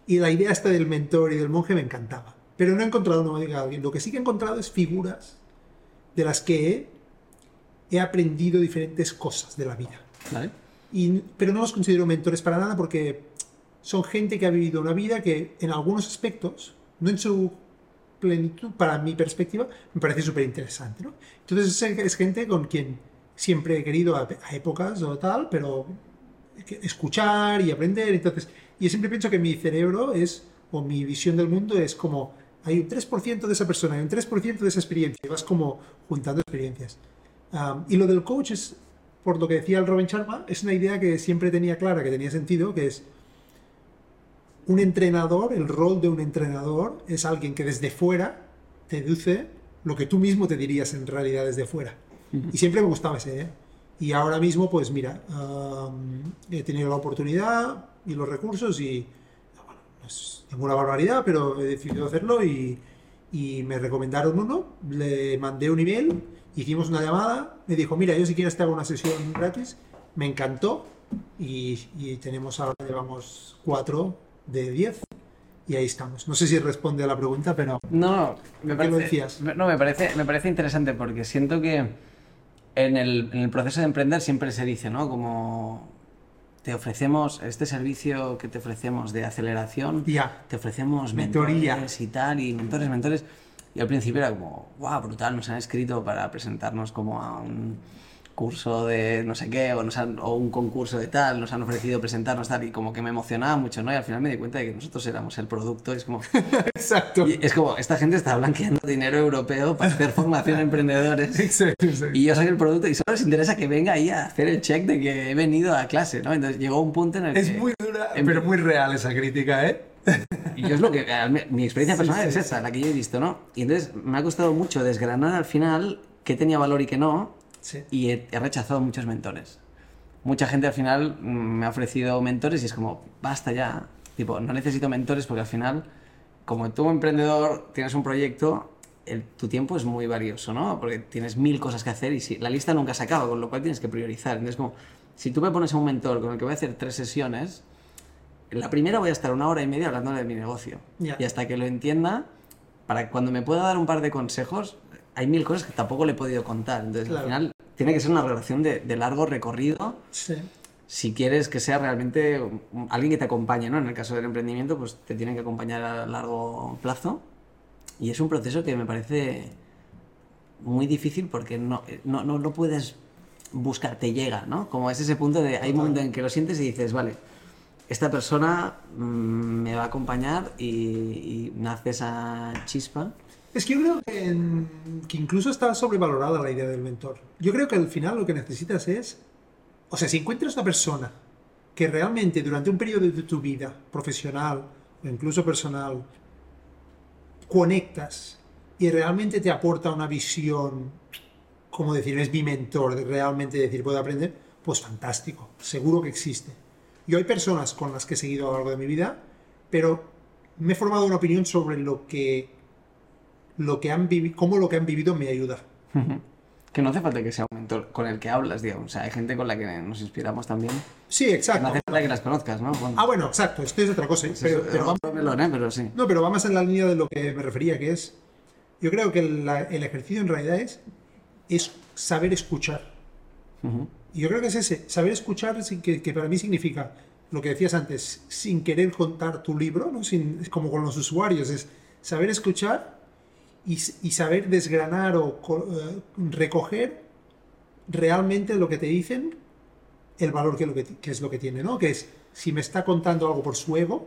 Y la idea esta del mentor y del monje me encantaba. Pero no he encontrado no me diga alguien. Lo que sí que he encontrado es figuras de las que he, he aprendido diferentes cosas de la vida. ¿Vale? Y, pero no los considero mentores para nada porque son gente que ha vivido una vida que en algunos aspectos, no en su plenitud, para mi perspectiva, me parece súper interesante. ¿no? Entonces es, gente con quien siempre he querido a, a épocas o tal, pero escuchar y aprender. Entonces, yo siempre pienso que mi cerebro es, o mi visión del mundo es como, hay un 3% de esa persona, hay un 3% de esa experiencia, y vas como juntando experiencias. Um, y lo del coach es, por lo que decía el Robin Sharma, es una idea que siempre tenía clara, que tenía sentido, que es un entrenador, el rol de un entrenador es alguien que desde fuera te deduce lo que tú mismo te dirías en realidad desde fuera. Y siempre me gustaba esa idea. Y ahora mismo, pues mira, um, he tenido la oportunidad y los recursos y bueno, no es ninguna barbaridad, pero he decidido hacerlo y, y me recomendaron uno, le mandé un email, hicimos una llamada, me dijo, mira, yo si quieres te hago una sesión gratis, me encantó y, y tenemos ahora, llevamos cuatro de 10 y ahí estamos. No sé si responde a la pregunta, pero No, me ¿Qué parece, lo decías? No, me parece, me parece interesante porque siento que en el, en el proceso de emprender siempre se dice, ¿no? Como te ofrecemos este servicio que te ofrecemos de aceleración, ya. te ofrecemos Mentoría. mentores y tal, y mentores, mentores. Y al principio era como, wow, brutal, nos han escrito para presentarnos como a un curso de no sé qué, o, nos han- o un concurso de tal, nos han ofrecido presentarnos tal, y como que me emocionaba mucho, ¿no? Y al final me di cuenta de que nosotros éramos el producto, y es como, (laughs) Exacto. y es como, esta gente está blanqueando dinero europeo para hacer formación a emprendedores. (laughs) Exacto, exacto. Y yo soy el producto y solo les interesa que venga ahí a hacer el check de que he venido a clase, ¿no? Entonces llegó un punto en el Es que... muy dura, en- pero muy real esa crítica, ¿eh? Y yo es lo que... Mi experiencia personal sí, es sí. esa, la que yo he visto, ¿no? Y entonces me ha costado mucho desgranar al final qué tenía valor y qué no, Sí. y he, he rechazado muchos mentores. Mucha gente al final mm, me ha ofrecido mentores y es como, basta ya. Tipo, no necesito mentores porque al final, como tú emprendedor tienes un proyecto, el- tu tiempo es muy valioso, ¿no? Porque tienes mil cosas que hacer y si, la lista nunca se acaba, con lo cual tienes que priorizar. Entonces, como, si tú me pones a un mentor con el que voy a hacer tres sesiones, en la primera voy a estar una hora y media hablando de mi negocio. Y hasta que lo entienda, para que cuando me pueda dar un par de consejos, hay mil cosas que tampoco le he podido contar. Entonces, Claro. al final, tiene que ser una relación de, de largo recorrido Sí. si quieres que sea realmente alguien que te acompañe, ¿no? En el caso del emprendimiento, pues te tienen que acompañar a largo plazo. Y es un proceso que me parece muy difícil porque no, no, no, no puedes buscar, te llega, ¿no? Como es ese punto de, hay un momento en que lo sientes y dices, vale, esta persona mm, me va a acompañar y, nace esa chispa. Es que yo creo que, incluso está sobrevalorada la idea del mentor. Yo creo que al final lo que necesitas es, o sea, si encuentras una persona que realmente durante un periodo de tu vida, profesional o incluso personal, conectas y realmente te aporta una visión, como decir, es mi mentor, realmente decir, puedo aprender, pues fantástico, seguro que existe. Yo hay personas con las que he seguido a lo largo de mi vida, pero me he formado una opinión sobre lo que lo que han vivido, cómo lo que han vivido me ayuda. Que no hace falta que sea un mentor con el que hablas, digamos. O sea, hay gente con la que nos inspiramos también. Sí, Que no exacto. hace falta que las conozcas, ¿no? Bueno, Ah, bueno, exacto, esto es otra cosa. ¿eh? Pero, pero va, otro melón, ¿eh? Pero sí. no, pero va más en la línea de lo que me refería, que es, yo creo que la- el ejercicio en realidad es, es saber escuchar. Ujú. Y yo creo que es ese, saber escuchar, sin que, que para mí significa lo que decías antes, sin querer contar tu libro, ¿no? sin, como con los usuarios, es saber escuchar y, saber desgranar o eh, recoger realmente lo que te dicen, el valor que, lo que, ti- que es lo que tiene, ¿no? Que es, si me está contando algo por su ego,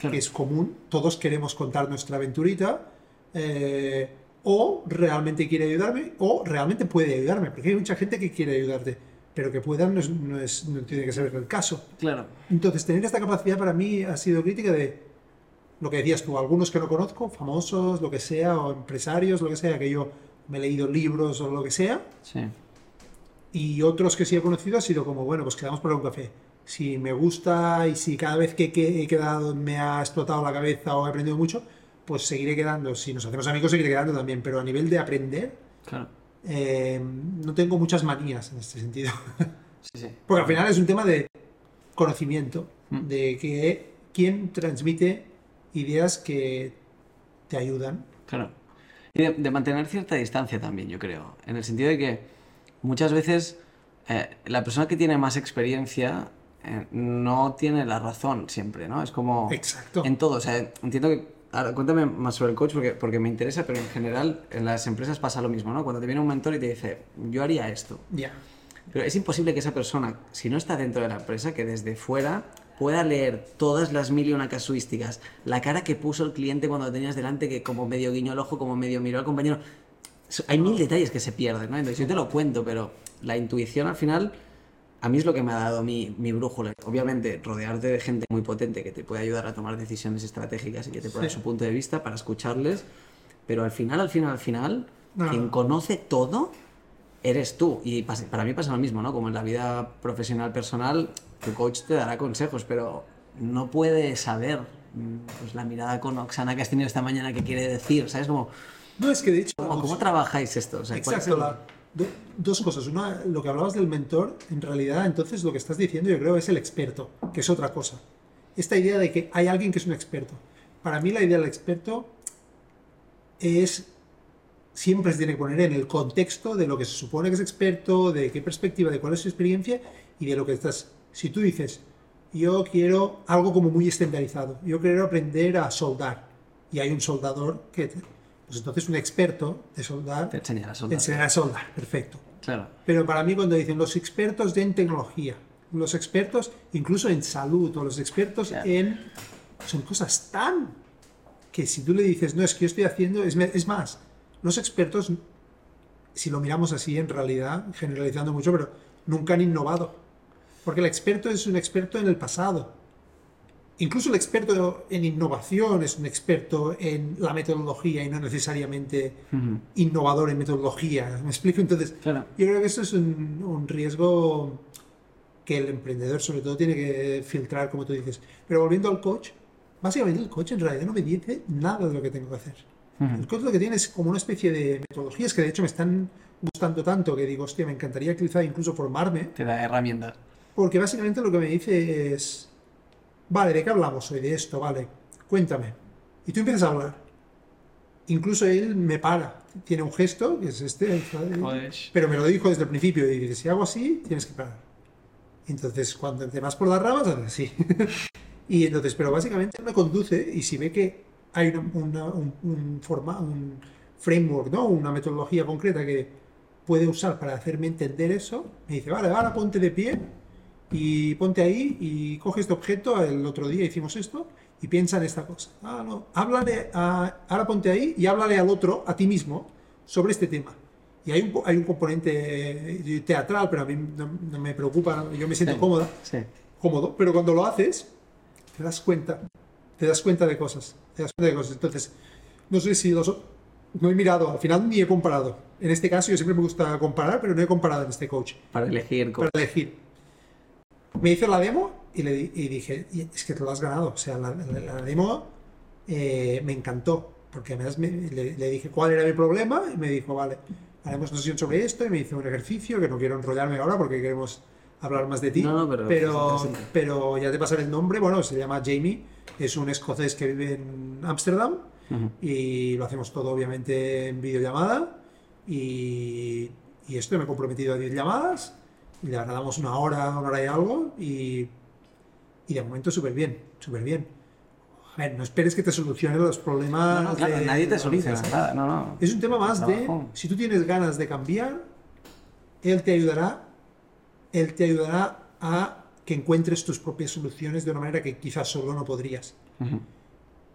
Claro. que es común, todos queremos contar nuestra aventurita, eh, o realmente quiere ayudarme, o realmente puede ayudarme, porque hay mucha gente que quiere ayudarte, pero que puedan no, es- no es- no tiene que ser el caso. Claro. Entonces, tener esta capacidad para mí ha sido crítica de lo que decías tú, algunos que no conozco, famosos, lo que sea, o empresarios, lo que sea, que yo me he leído libros o lo que sea, Sí. Y otros que sí he conocido ha sido como, bueno, pues quedamos por un café. Si me gusta y si cada vez que, que he quedado me ha explotado la cabeza o he aprendido mucho, pues seguiré quedando. Si nos hacemos amigos, seguiré quedando también. Pero a nivel de aprender, Claro. Eh, no tengo muchas manías en este sentido. (laughs) Sí, sí. Porque al final es un tema de conocimiento, Mm. de que quién transmite ideas que te ayudan. Claro. Y de, de mantener cierta distancia también, yo creo. En el sentido de que muchas veces eh, la persona que tiene más experiencia eh, no tiene la razón siempre, ¿no? Es como... Exacto. En todo. O sea, entiendo que... Ahora, cuéntame más sobre el coach porque, porque me interesa, pero en general en las empresas pasa lo mismo, ¿no? Cuando te viene un mentor y te dice, yo haría esto. Ya. Pero es imposible que esa persona, si no está dentro de la empresa, que desde fuera pueda leer todas las mil y una casuísticas, la cara que puso el cliente cuando lo tenías delante, que como medio guiñó el ojo, como medio miró al compañero. Hay mil detalles que se pierden, ¿no? Entonces yo te lo cuento, pero la intuición al final, a mí es lo que me ha dado mi, mi brújula. Obviamente, rodearte de gente muy potente que te puede ayudar a tomar decisiones estratégicas y que te pueda dar Sí. su punto de vista para escucharles, pero al final, al final, al final, No. quien conoce todo eres tú. Y para mí pasa lo mismo, ¿no? Como en la vida profesional, personal, tu coach te dará consejos, pero no puede saber mm, pues, la mirada con Oxana que has tenido esta mañana que quiere decir, ¿sabes? Como, No, es que de hecho... ¿cómo, cómo trabajáis esto? O sea, ¿cuál es Exacto. Dos cosas. Una, lo que hablabas del mentor, en realidad, entonces lo que estás diciendo, yo creo, es el experto, que es otra cosa. Esta idea de que hay alguien que es un experto. Para mí, la idea del experto es. Siempre se tiene que poner en el contexto de lo que se supone que es experto, de qué perspectiva, de cuál es su experiencia y de lo que estás. Si tú dices, yo quiero algo como muy estandarizado, yo quiero aprender a soldar, y hay un soldador que. Te- Pues entonces un experto de soldar Te enseñará a te soldar. enseñará a soldar, perfecto. Claro. Pero para mí cuando dicen los expertos en tecnología, los expertos incluso en salud o los expertos en... Son cosas tan que si tú le dices, no, es que yo estoy haciendo, es, es más, los expertos, si lo miramos así en realidad, generalizando mucho, pero nunca han innovado. Porque el experto es un experto en el pasado. Incluso el experto en innovación es un experto en la metodología y no necesariamente Ujú. innovador en metodología. ¿Me explico? Entonces, Claro. yo creo que eso es un, un riesgo que el emprendedor sobre todo tiene que filtrar, como tú dices. Pero volviendo al coach, básicamente el coach en realidad no me dice nada de lo que tengo que hacer. El coach lo que tiene es como una especie de metodologías que de hecho me están gustando tanto que digo, hostia, me encantaría quizá incluso formarme, Te da herramientas. porque básicamente lo que me dice es, vale, ¿de qué hablamos hoy? De esto, vale, cuéntame. Y tú empiezas a hablar. Incluso él me para, tiene un gesto, que es este, Joder. pero me lo dijo desde el principio y dice, si hago así, tienes que parar. Entonces, cuando te vas por las ramas, haces así. (laughs) y entonces, pero básicamente me conduce y si ve que hay una- una- un, un forma, un framework, ¿no? una metodología concreta que puede usar para hacerme entender eso, me dice, vale, ahora ponte de pie y ponte ahí y coge este objeto, el otro día hicimos esto, y piensa en esta cosa. Ah, no, háblale a, ahora ponte ahí y háblale al otro, a ti mismo, sobre este tema. Y hay un, hay un componente eh, teatral, pero a mí no, no me preocupa, yo me siento Sí. cómoda, Sí. cómodo, pero cuando lo haces, te das cuenta, te das cuenta de cosas, te das cuenta de cosas. Entonces, no sé si los, no he mirado, al final ni he comparado. En este caso yo siempre me gusta comparar, pero no he comparado en este coach Para elegir. co- para elegir. Me hizo la demo y le y dije, "Y es que te lo has ganado. O sea, la, la- la demo eh, me encantó, porque además me- le, le dije cuál era mi problema y me dijo, vale, haremos una sesión sobre esto y me hizo un ejercicio que no quiero enrollarme ahora porque queremos hablar más de ti. No, pero pero, ya te pasaré el nombre. Bueno, se llama Jamie, es un escocés que vive en Ámsterdam. Y lo hacemos todo obviamente en videollamada. Y, y esto me he comprometido a 10 llamadas y le damos una hora, una hora y algo y, y de momento súper bien, súper bien. A ver, no esperes que te solucione los problemas. No, no, claro, de nadie te la soluciona nada. No, no. Es un tema más de, si tú tienes ganas de cambiar, él te ayudará, él te ayudará a que encuentres tus propias soluciones de una manera que quizás solo no podrías Ujú.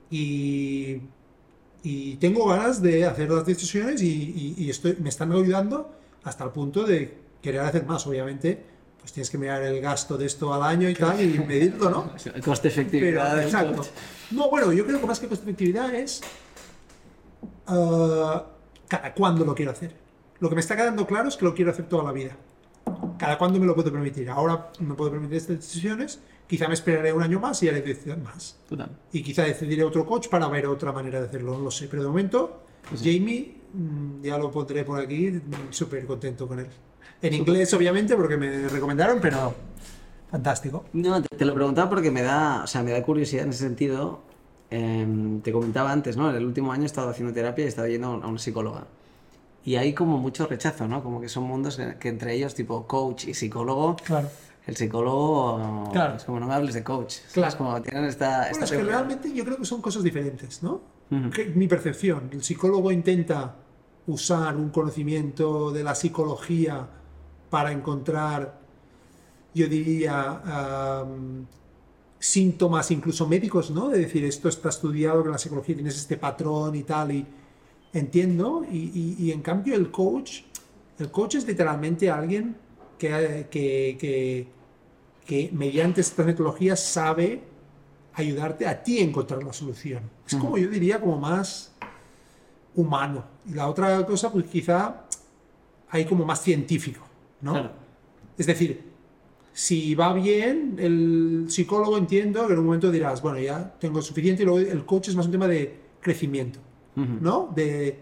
y, y tengo ganas de hacer las decisiones y, y- y estoy, me están ayudando hasta el punto de querer hacer más, obviamente. Pues tienes que mirar el gasto de esto al año y tal y medirlo, ¿no? (laughs) Coste Pero, efectividad. del exacto. No, bueno, yo creo que más que coste efectividad es ah, cada cuándo lo quiero hacer. Lo que me está quedando claro es que lo quiero hacer toda la vida. ¿Cada cuándo me lo puedo permitir? Ahora me puedo permitir estas decisiones, quizá me esperaré un año más y haré decisiones más. Total. Y quizá decidiré otro coach para ver otra manera de hacerlo, no lo sé. Pero de momento, Jamie, mm, ya lo pondré por aquí, súper contento con él. En inglés, obviamente, porque me recomendaron, pero fantástico. No, te, te lo preguntaba porque me da, o sea, me da curiosidad en ese sentido. Em, te comentaba antes, ¿no? En el último año he estado haciendo terapia y he estado yendo a una psicóloga. Y hay como mucho rechazo, ¿no? Como que son mundos que, que entre ellos, tipo coach y psicólogo, Claro. el psicólogo Claro. es como no me hables de coach. Claro. Como tienen esta... Bueno, esta es que realmente yo creo que son cosas diferentes, ¿no? Ujú. Que- mi percepción. El psicólogo intenta usar un conocimiento de la psicología para encontrar, yo diría, síntomas incluso médicos, ¿no? De decir, esto está estudiado, en la psicología tienes este patrón y tal, y entiendo. Y, y- y en cambio el coach, el coach es literalmente alguien que, que, que, que mediante estas metodologías sabe ayudarte a ti a encontrar la solución. Es como yo diría, como más humano. Y la otra cosa, pues quizá hay como más científico, ¿no? Claro. Es decir, si va bien, el psicólogo entiendo que en un momento dirás, bueno, ya tengo suficiente, y luego el coach es más un tema de crecimiento. ¿no? De,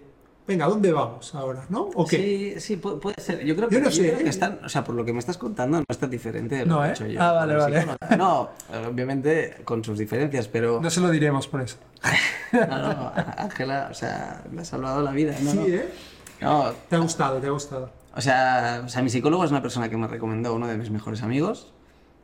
venga, ¿a dónde vamos ahora? ¿no? ¿O qué? Sí, sí, pu- puede ser. Yo creo que, Yo no yo sé, creo que ¿eh? están, o sea, por lo que me estás contando, no es tan diferente de lo No, que he ¿eh? hecho yo. Ah, vale, vale. No, obviamente con sus diferencias, pero... No se lo diremos por eso. (laughs) No, no, Ángela, o sea, me ha salvado la vida. No, sí. ¿eh? No, Te ha gustado, te ha gustado. O sea, o sea, mi psicólogo es una persona que me recomendó uno de mis mejores amigos,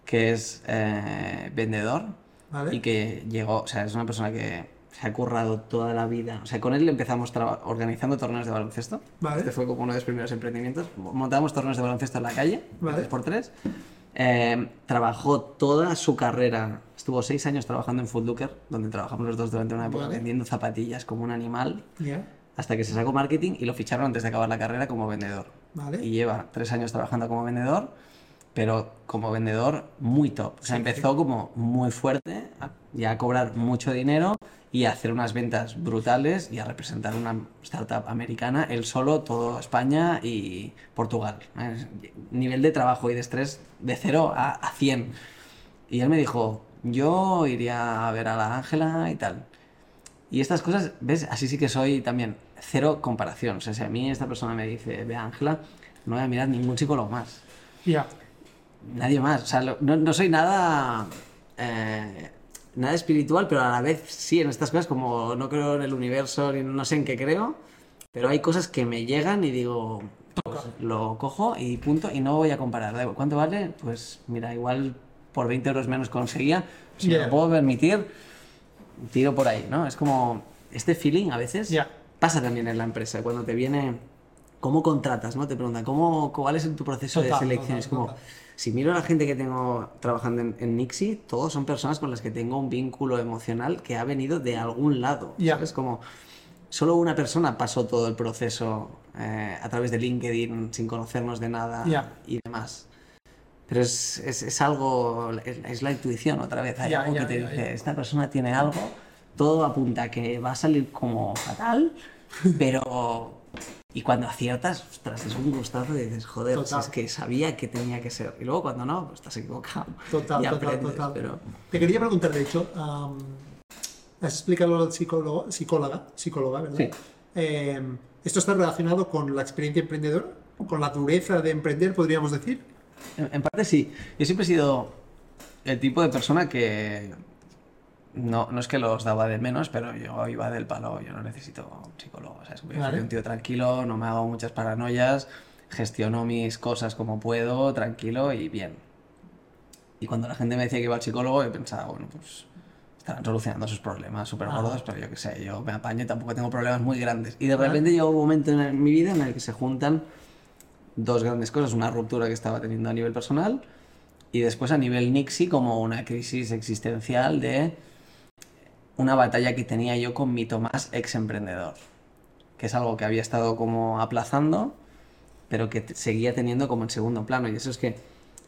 que es eh, vendedor ¿Vale? y que llegó, o sea, es una persona que se ha currado toda la vida. O sea, con él empezamos organizando torneos de baloncesto. Vale. Este fue como uno de los primeros emprendimientos. Montábamos torneos de baloncesto en la calle, Vale. tres por tres. Eh, trabajó toda su carrera, estuvo seis años trabajando en Food Locker, donde trabajamos los dos durante una época vendiendo zapatillas como un animal, Ya, hasta que se sacó marketing y lo ficharon antes de acabar la carrera como vendedor. Vale. Y lleva tres años trabajando como vendedor, pero como vendedor muy top. O sea, empezó como muy fuerte, a- ya a cobrar mucho dinero y a hacer unas ventas brutales y a representar una startup americana, él solo, todo España y Portugal. Nivel de trabajo y de estrés de 0 a, a 100. Y él me dijo, yo iría a ver a la Ángela y tal. Y estas cosas, ¿ves? Así sí que soy también cero comparación. O sea, si a mí esta persona me dice, ve Ángela, no voy a mirar ningún psicólogo más. ya. Nadie más. O sea, lo- no, no soy nada. eh, nada espiritual, pero a la vez sí en estas cosas, como no creo en el universo ni no sé en qué creo, pero hay cosas que me llegan y digo, pues, lo cojo y punto, y no voy a comparar. ¿Cuánto vale? Pues mira, igual por 20 euros menos conseguía. Si me Yeah. lo puedo permitir, tiro por ahí, ¿no? Es como este feeling a veces Ya. Pasa también en la empresa, cuando te viene, ¿cómo contratas? ¿no? Te preguntan, ¿cómo, ¿cuál es tu proceso Total, de selección? es como, total. si miro a la gente que tengo trabajando en, en Nixie, todos son personas con las que tengo un vínculo emocional que ha venido de algún lado. Ya. Es como, solo una persona pasó todo el proceso eh, a través de LinkedIn sin conocernos de nada Ya. y demás. Pero es, es, es algo, es, es la intuición otra vez. Hay Ya, algo que te dice, esta persona tiene algo, todo apunta a que va a salir como fatal, pero... Y cuando aciertas, ostras, es un gustazo y dices, joder, si Total. es que sabía que tenía que ser. Y luego cuando no, pues estás equivocado. (laughs) Total, y total, aprendes, total. Pero... Te quería preguntar, de hecho, am, has explicado al psicólogo, psicóloga, psicóloga, ¿verdad? Sí. Em, ¿Esto está relacionado con la experiencia emprendedora? ¿Con la dureza de emprender, podríamos decir? En, en parte sí. Yo siempre he sido el tipo de persona que no, no es que los daba de menos, pero yo iba del palo, yo no necesito un psicólogo. ¿sabes? Yo Vale. soy un tío tranquilo, no me hago muchas paranoias, gestiono mis cosas como puedo, tranquilo y bien. Y cuando la gente me decía que iba al psicólogo, yo pensaba, bueno, pues estarán solucionando sus problemas súper gordos, pero yo qué sé, yo me apaño y tampoco tengo problemas muy grandes. Y de Vale. repente llegó un momento en mi vida en el que se juntan dos grandes cosas, una ruptura que estaba teniendo a nivel personal y después a nivel Nixie como una crisis existencial de una batalla que tenía yo con mi Tomás ex emprendedor, que es algo que había estado como aplazando, pero que seguía teniendo como en segundo plano. Y eso es que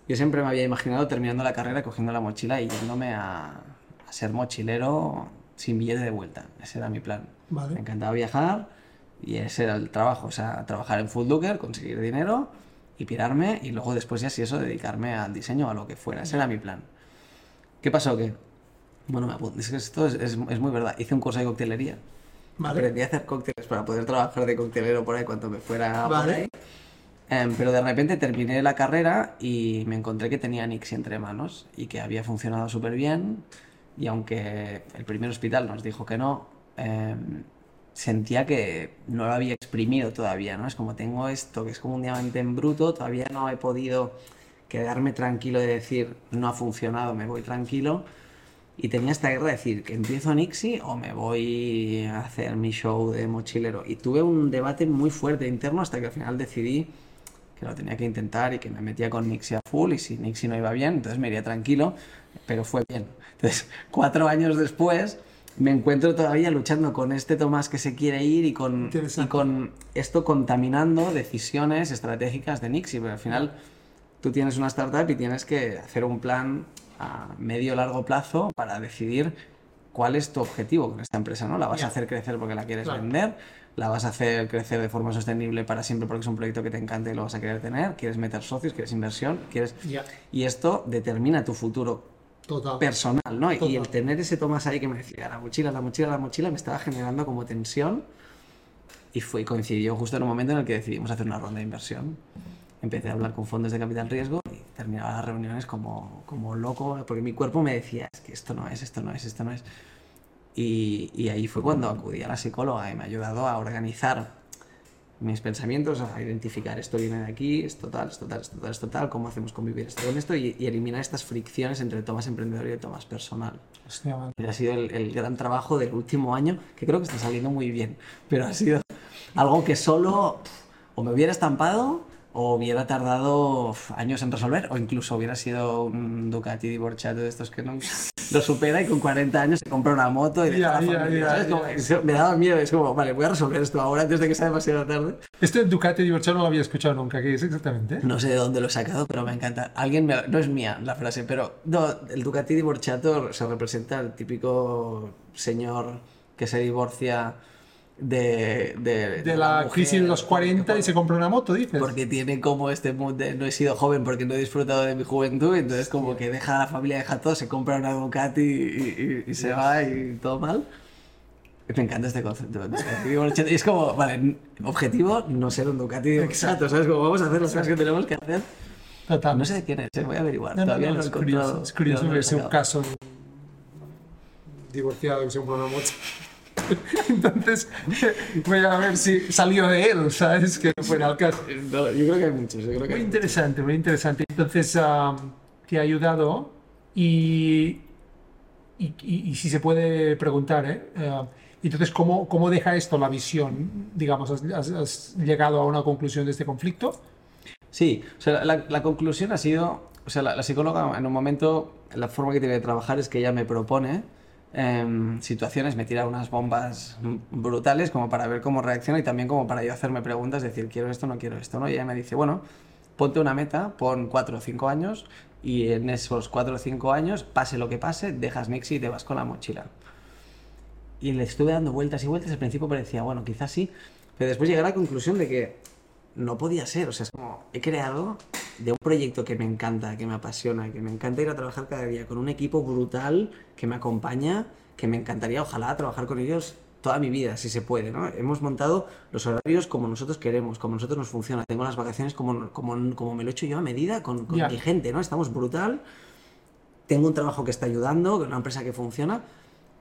yo siempre me había imaginado terminando la carrera, cogiendo la mochila y yéndome a, a ser mochilero sin billete de vuelta. Ese era mi plan. Vale. Me encantaba viajar y ese era el trabajo, o sea, trabajar en Food Looker, conseguir dinero y pirarme y luego después ya si eso dedicarme al diseño o a lo que fuera. Ese era mi plan. ¿Qué pasó? Que, bueno, me apunté, es que esto es, es, es muy verdad. Hice un curso de coctelería. Vale. Aprendí a hacer cócteles para poder trabajar de coctelero por ahí cuando me fuera por Vale. ahí. Em, pero de repente terminé la carrera y me encontré que tenía Nixie entre manos y que había funcionado súper bien. Y aunque el primer hospital nos dijo que no, em, sentía que no lo había exprimido todavía, ¿no? Es como tengo esto, que es como un diamante en bruto, todavía no he podido quedarme tranquilo de decir, no ha funcionado, me voy tranquilo. Y tenía esta guerra de decir, que empiezo Nixie o me voy a hacer mi show de mochilero. Y tuve un debate muy fuerte interno hasta que al final decidí que lo tenía que intentar y que me metía con Nixie a full y si Nixie no iba bien, entonces me iría tranquilo, pero fue bien. Entonces, (laughs) cuatro años después, me encuentro todavía luchando con este Tomás que se quiere ir y con, y con esto contaminando decisiones estratégicas de Nixie, pero al final tú tienes una startup y tienes que hacer un plan a medio largo plazo para decidir cuál es tu objetivo con esta empresa, ¿no? La vas Ya. a hacer crecer porque la quieres Claro. vender, la vas a hacer crecer de forma sostenible para siempre porque es un proyecto que te encanta y lo vas a querer tener, quieres meter socios, quieres inversión, quieres... Ya, Y esto determina tu futuro total. personal, ¿no? Y Total. el tener ese Tomás ahí que me decía, la mochila, la mochila, la mochila, me estaba generando como tensión y fue, coincidió justo en un momento en el que decidimos hacer una ronda de inversión. Empecé a hablar con fondos de capital riesgo y terminaba las reuniones como, como loco, porque mi cuerpo me decía, es que esto no es, esto no es, esto no es. Y, y ahí fue cuando acudí a la psicóloga y me ha ayudado a organizar mis pensamientos, a identificar esto viene de aquí, esto tal, esto tal, esto tal, esto tal, cómo hacemos convivir esto con esto y, y eliminar estas fricciones entre el Tomás emprendedor y el Tomás personal. Hostia, man. Y ha sido el, el gran trabajo del último año, que creo que está saliendo muy bien, pero ha sido algo que solo pf, o me hubiera estampado o hubiera tardado años en resolver, o incluso hubiera sido un Ducati divorciado de estos que no (laughs) lo supera y con 40 años se compra una moto y ya, ¿sabes? ya, Como me daba miedo, es como, vale, voy a resolver esto ahora antes de que sea demasiado tarde. Esto del Ducati divorciado no lo había escuchado nunca. ¿Qué es exactamente? No sé de dónde lo he sacado, pero me encanta. Alguien me... No es mía la frase, pero no, el Ducati divorciato se representa al típico señor que se divorcia de... De, De la mujer, crisis de los 40 y se compra una moto, dices. Porque tiene como este mood de no he sido joven porque no he disfrutado de mi juventud, entonces como que deja a la familia, deja todo, se compra una Ducati y, y- y se va y todo mal. Me encanta este concepto. Es como, vale, objetivo, no ser un Ducati divorciato, ¿sabes? Como vamos a hacer las cosas que tenemos que hacer. Total. No sé de quién es, ¿eh? voy a averiguar. No, no, Todavía no, no, he es curioso, es curioso de dónde ver si lo he un caso divorciado que se compra una moto. (laughs) Entonces, voy a ver si salió de él, ¿sabes? Que no fuera el caso. No, yo creo que hay muchos. Yo creo que Muy interesante, muy interesante. Entonces, te ha ayudado y, y, y- y si se puede preguntar, ¿eh? Entonces, ¿cómo, ¿cómo deja esto la visión? Digamos, ¿has, has- has llegado a una conclusión de este conflicto? Sí, o sea, la, la conclusión ha sido, o sea, la, la psicóloga en un momento, la forma que tiene de trabajar es que ella me propone em, situaciones, me tira unas bombas brutales como para ver cómo reacciona y también como para yo hacerme preguntas, decir, quiero esto, no quiero esto, ¿no? Y ella me dice, bueno, ponte una meta, pon cuatro o cinco años y en esos cuatro o cinco años, pase lo que pase, dejas Nixie y te vas con la mochila. Y le estuve dando vueltas y vueltas. Al principio parecía, bueno, quizás sí. Pero después llegué a la conclusión de que no podía ser. O sea, es como, he creado de un proyecto que me encanta, que me apasiona, que me encanta ir a trabajar cada día con un equipo brutal que me acompaña, que me encantaría, ojalá, trabajar con ellos toda mi vida, si se puede, ¿no? Hemos montado los horarios como nosotros queremos, como nosotros nos funciona. Tengo las vacaciones como, como, como me lo he hecho yo a medida con, mi gente, ¿no? Estamos brutal. Tengo un trabajo que está ayudando, una empresa que funciona.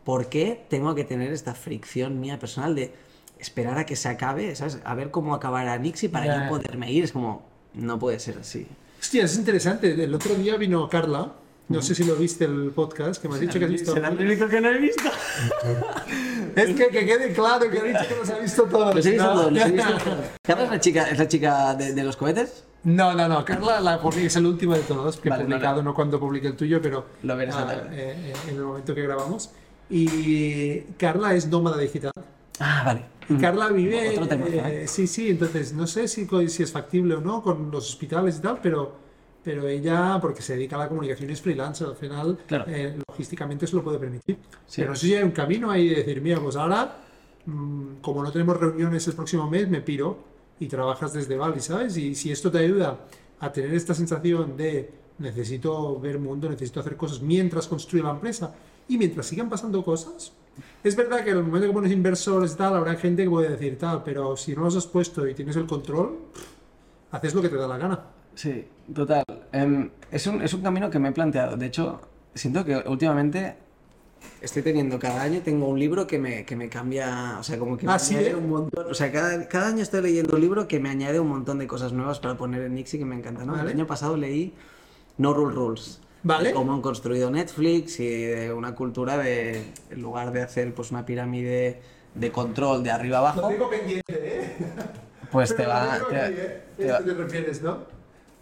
¿Por qué tengo que tener esta fricción mía personal de esperar a que se acabe, ¿sabes? A ver cómo acabará Nixie para Ya. yo poderme ir. Es como, no puede ser así. Hostia, es interesante. El otro día vino Carla. No sé si lo viste el podcast, que me has dicho que has visto. Será el único que no he visto. (laughs) Es que, que quede claro que he dicho que los ha visto todos. Los he visto ¿no? todos, los he visto (laughs) todos. ¿Carla es la chica, es la chica de, de los cohetes? No, no, no. Carla la es el último de todos que Vale, he publicado, no, no, cuando publique el tuyo, pero Lo veré esta ah, eh, eh, en el momento que grabamos. Y Carla es nómada digital. Ah, vale. Y Carla vive. Otro tema, eh, sí, sí, entonces no sé si, si es factible o no con los hospitales y tal, pero, pero ella, porque se dedica a la comunicación, es freelancer, al final, Claro. eh, logísticamente se lo puede permitir. Sí. Pero no sé si hay un camino ahí de decir, mira, pues ahora, mm, como no tenemos reuniones el próximo mes, me piro y trabajas desde Bali, ¿sabes? Y si esto te ayuda a tener esta sensación de necesito ver mundo, necesito hacer cosas mientras construyo la empresa y mientras sigan pasando cosas, es verdad que en el momento que pones inversores tal, habrá gente que puede decir tal, pero si no los has puesto y tienes el control, haces lo que te da la gana. Sí, total. Em, es, un, es un camino que me he planteado. De hecho, siento que últimamente estoy teniendo cada año tengo un libro que me, que me cambia, o sea, como que me Ah, ¿sí, añade eh? un montón, o sea, cada, cada año estoy leyendo un libro que me añade un montón de cosas nuevas para poner en Nixie que me encanta, ¿no? Vale. El año pasado leí No Rule Rules. Vale. Cómo han construido Netflix y de una cultura de, en lugar de hacer pues una pirámide de control de arriba abajo, pendiente, ¿eh? pues te Pero va, lo tengo te- aquí, ¿eh? te va- te refieres, ¿no?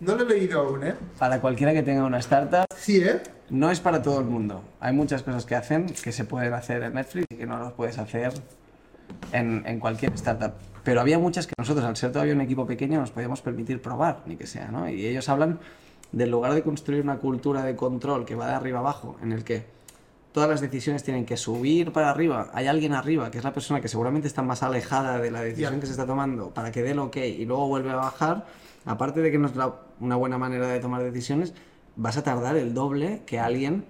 No lo he leído aún, ¿eh? para cualquiera que tenga una startup, Sí, ¿eh? no es para todo el mundo. Hay muchas cosas que hacen que se pueden hacer en Netflix y que no las puedes hacer en, en cualquier startup. Pero había muchas que nosotros, al ser todavía un equipo pequeño, nos podíamos permitir probar, ni que sea, ¿no? Y ellos hablan del lugar de construir una cultura de control que va de arriba abajo, en el que todas las decisiones tienen que subir para arriba. Hay alguien arriba, que es la persona que seguramente está más alejada de la decisión que se está tomando, para que dé el ok y luego vuelve a bajar. Aparte de que no es la- una buena manera de tomar decisiones, vas a tardar el doble que alguien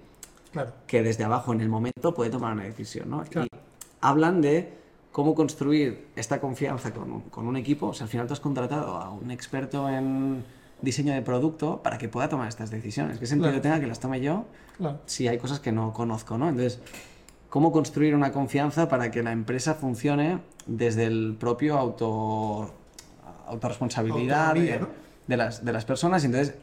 Claro. que desde abajo en el momento puede tomar una decisión, ¿no? Claro. Y hablan de cómo construir esta confianza con un, con un equipo. O sea, al final tú has contratado a un experto en diseño de producto para que pueda tomar estas decisiones. ¿Qué sentido Claro. tenga que las tome yo Claro. si hay cosas que no conozco, ¿no? Entonces, ¿cómo construir una confianza para que la empresa funcione desde el propio auto, autorresponsabilidad de, ¿no? de las, de las personas? Y entonces,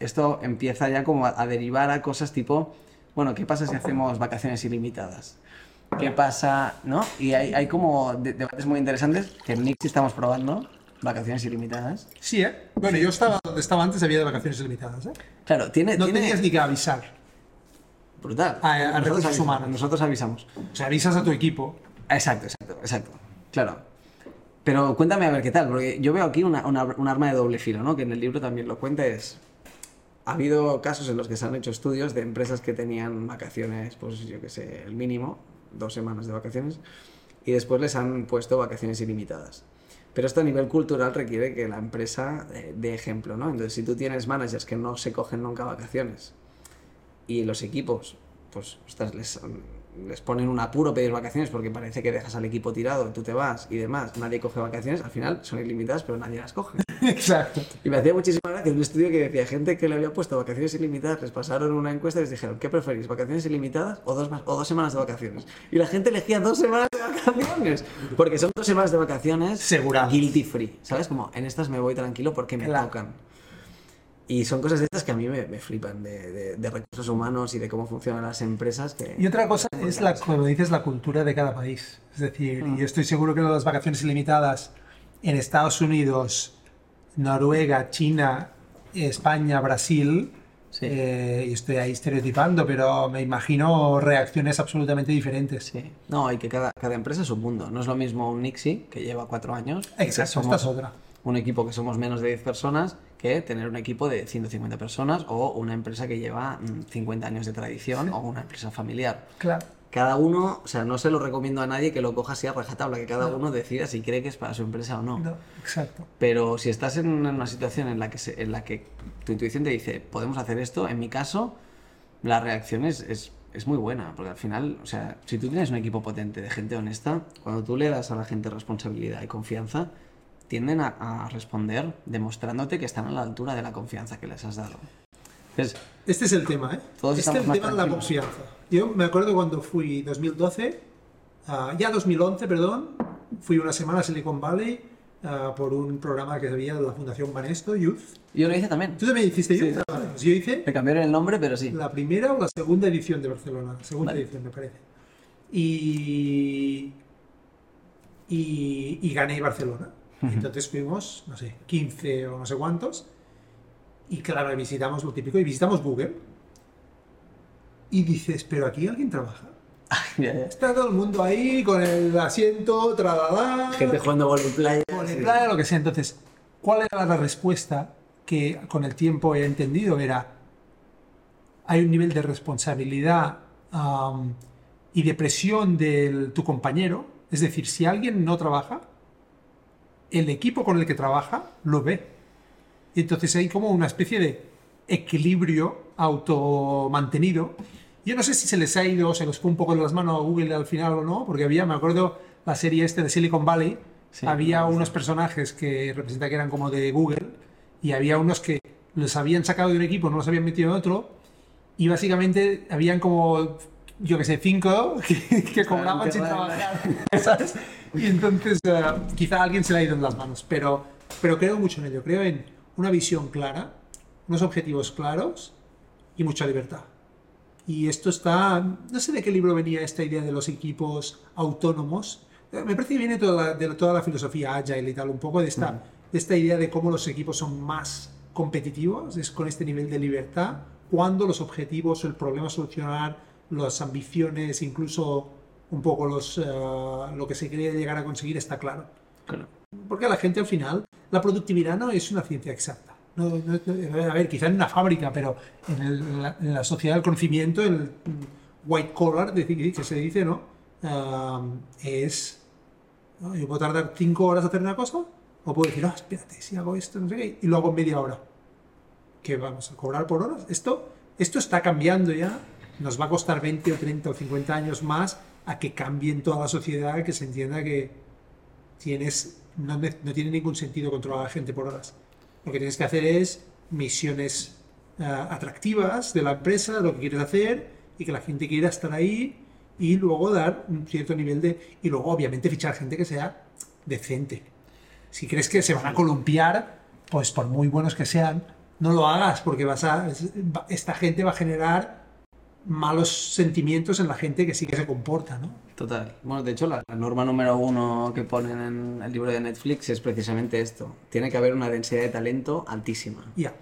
esto empieza ya como a, a derivar a cosas tipo, bueno, ¿qué pasa si hacemos vacaciones ilimitadas? ¿Qué pasa, no? Y hay, hay como de- debates muy interesantes que en Nixie estamos probando, vacaciones ilimitadas. Sí, ¿eh? Bueno, yo estaba donde estaba antes, había de vacaciones ilimitadas, ¿eh? Claro, tiene... No tiene- tenías ni que avisar. Brutal. A- a Nosotros avisamos. Nosotros avisamos. O sea, avisas a tu equipo. Exacto, exacto, exacto. Claro. Pero cuéntame a ver qué tal, porque yo veo aquí una, una- un arma de doble filo, ¿no? Que en el libro también lo cuenta, es... Ha habido casos en los que se han hecho estudios de empresas que tenían vacaciones, pues yo qué sé, el mínimo, dos semanas de vacaciones, y después les han puesto vacaciones ilimitadas. Pero esto a nivel cultural requiere que la empresa eh, dé ejemplo, ¿no? Entonces, si tú tienes managers que no se cogen nunca vacaciones y los equipos, pues, ostras, les, les ponen un apuro pedir vacaciones porque parece que dejas al equipo tirado, tú te vas y demás, nadie coge vacaciones, al final son ilimitadas, pero nadie las coge. (laughs) Exacto. Y me hacía muchísima gracia un estudio que decía gente que le había puesto vacaciones ilimitadas, les pasaron una encuesta y les dijeron, ¿qué preferís, vacaciones ilimitadas o dos, o dos semanas de vacaciones? Y la gente elegía dos semanas de vacaciones, porque son dos semanas de vacaciones Segura. guilty free, ¿sabes? Como en estas me voy tranquilo porque me Claro. tocan. Y son cosas de estas que a mí me, me flipan, de, de- de recursos humanos y de cómo funcionan las empresas. Que... Y otra cosa es, la, como dices, la cultura de cada país. Es decir, y yo estoy seguro que las vacaciones ilimitadas en Estados Unidos, Noruega, China, España, Brasil, Sí. eh, y estoy ahí estereotipando, pero me imagino reacciones absolutamente diferentes. Sí. No, y que cada, cada empresa es un mundo. No es lo mismo un Nixie, que lleva cuatro años. Exacto, esta es otra. un equipo que somos menos de 10 personas, que tener un equipo de 150 personas o una empresa que lleva mm, 50 años de tradición o una empresa familiar. Claro. Cada uno, o sea, no se lo recomiendo a nadie que lo coja así a rajatabla, que cada uno decida si cree que es para su empresa o no. No, exacto. Pero si estás en una situación en la que, se- en la que tu intuición te dice, podemos hacer esto, en mi caso, la reacción es, es, es muy buena, porque al final, o sea, si tú tienes un equipo potente de gente honesta, cuando tú le das a la gente responsabilidad y confianza, tienden a, a responder demostrándote que están a la altura de la confianza que les has dado. Entonces, Este es el tema, ¿eh? Todos este es el tema de la confianza. Yo me acuerdo cuando fui 2012, ah, ya 2011, perdón, fui una semana a Silicon Valley ah, por un programa que había de la Fundación Banesto, Youth. yo lo hice también. ¿Tú también hiciste Sí. Youth? Ah, vale. Pues yo hice Me cambiaron el nombre, pero sí. la primera o la segunda edición de Barcelona. Segunda Vale. edición, me parece. Y, y, y gané Barcelona. Entonces fuimos, no sé, 15 o no sé cuántos. Y claro, visitamos lo típico. Y visitamos Google. Y dices, pero aquí alguien trabaja. (laughs) Ya, ya. Está todo el mundo ahí con el asiento, tralala, Gente jugando golf playa. lo que sea. Entonces, ¿cuál era la respuesta que con el tiempo he entendido? Era, hay un nivel de responsabilidad y de presión de tu compañero. Es decir, si alguien no trabaja, el equipo con el que trabaja lo ve. Y entonces hay como una especie de equilibrio automantenido. Yo no sé si se les ha ido, se les fue un poco de las manos a Google al final o no, porque había, me acuerdo, la serie este de Silicon Valley, había unos personajes que representan que eran como de Google y había unos que los habían sacado de un equipo, no los habían metido en otro y básicamente habían como, yo que sé, cinco (laughs) que, cobraban sin trabajar. Y entonces eh, quizá alguien se le ha ido en las manos, pero, pero creo mucho en ello, creo en una visión clara, unos objetivos claros y mucha libertad. Y esto está, no sé de qué libro venía esta idea de los equipos autónomos, me parece que viene toda de toda la filosofía agile y tal, un poco de esta, de esta idea de cómo los equipos son más competitivos, es con este nivel de libertad, cuando los objetivos el problema a solucionar, las ambiciones, incluso un poco los, eh, lo que se quería llegar a conseguir está claro. claro. Porque a la gente al final, la productividad no es una ciencia exacta. No, a ver, quizá en una fábrica, pero en, la, sociedad del conocimiento, el white collar, que se dice, ¿no? Eh, es yo puedo tardar cinco horas en hacer una cosa, o puedo decir, ah, espérate, si hago esto, no sé qué, y lo hago en media hora. ¿Qué vamos a cobrar por horas? Esto, esto está cambiando ya. Nos va a costar 20 o 30 o 50 años más a que cambie en toda la sociedad, que se entienda que tienes, no, no tiene ningún sentido controlar a la gente por horas. Lo que tienes que hacer es misiones eh, atractivas de la empresa, lo que quieres hacer, y que la gente quiera estar ahí y luego dar un cierto nivel de... Y luego, obviamente, fichar gente que sea decente. Si crees que se van a columpiar, pues por muy buenos que sean, no lo hagas porque vas a... Esta gente va a generar malos sentimientos en la gente que sí que se comporta, ¿no? Total. Bueno, de hecho, la, norma número uno que ponen en el libro de Netflix es precisamente esto. Tiene que haber una densidad de talento altísima. Ya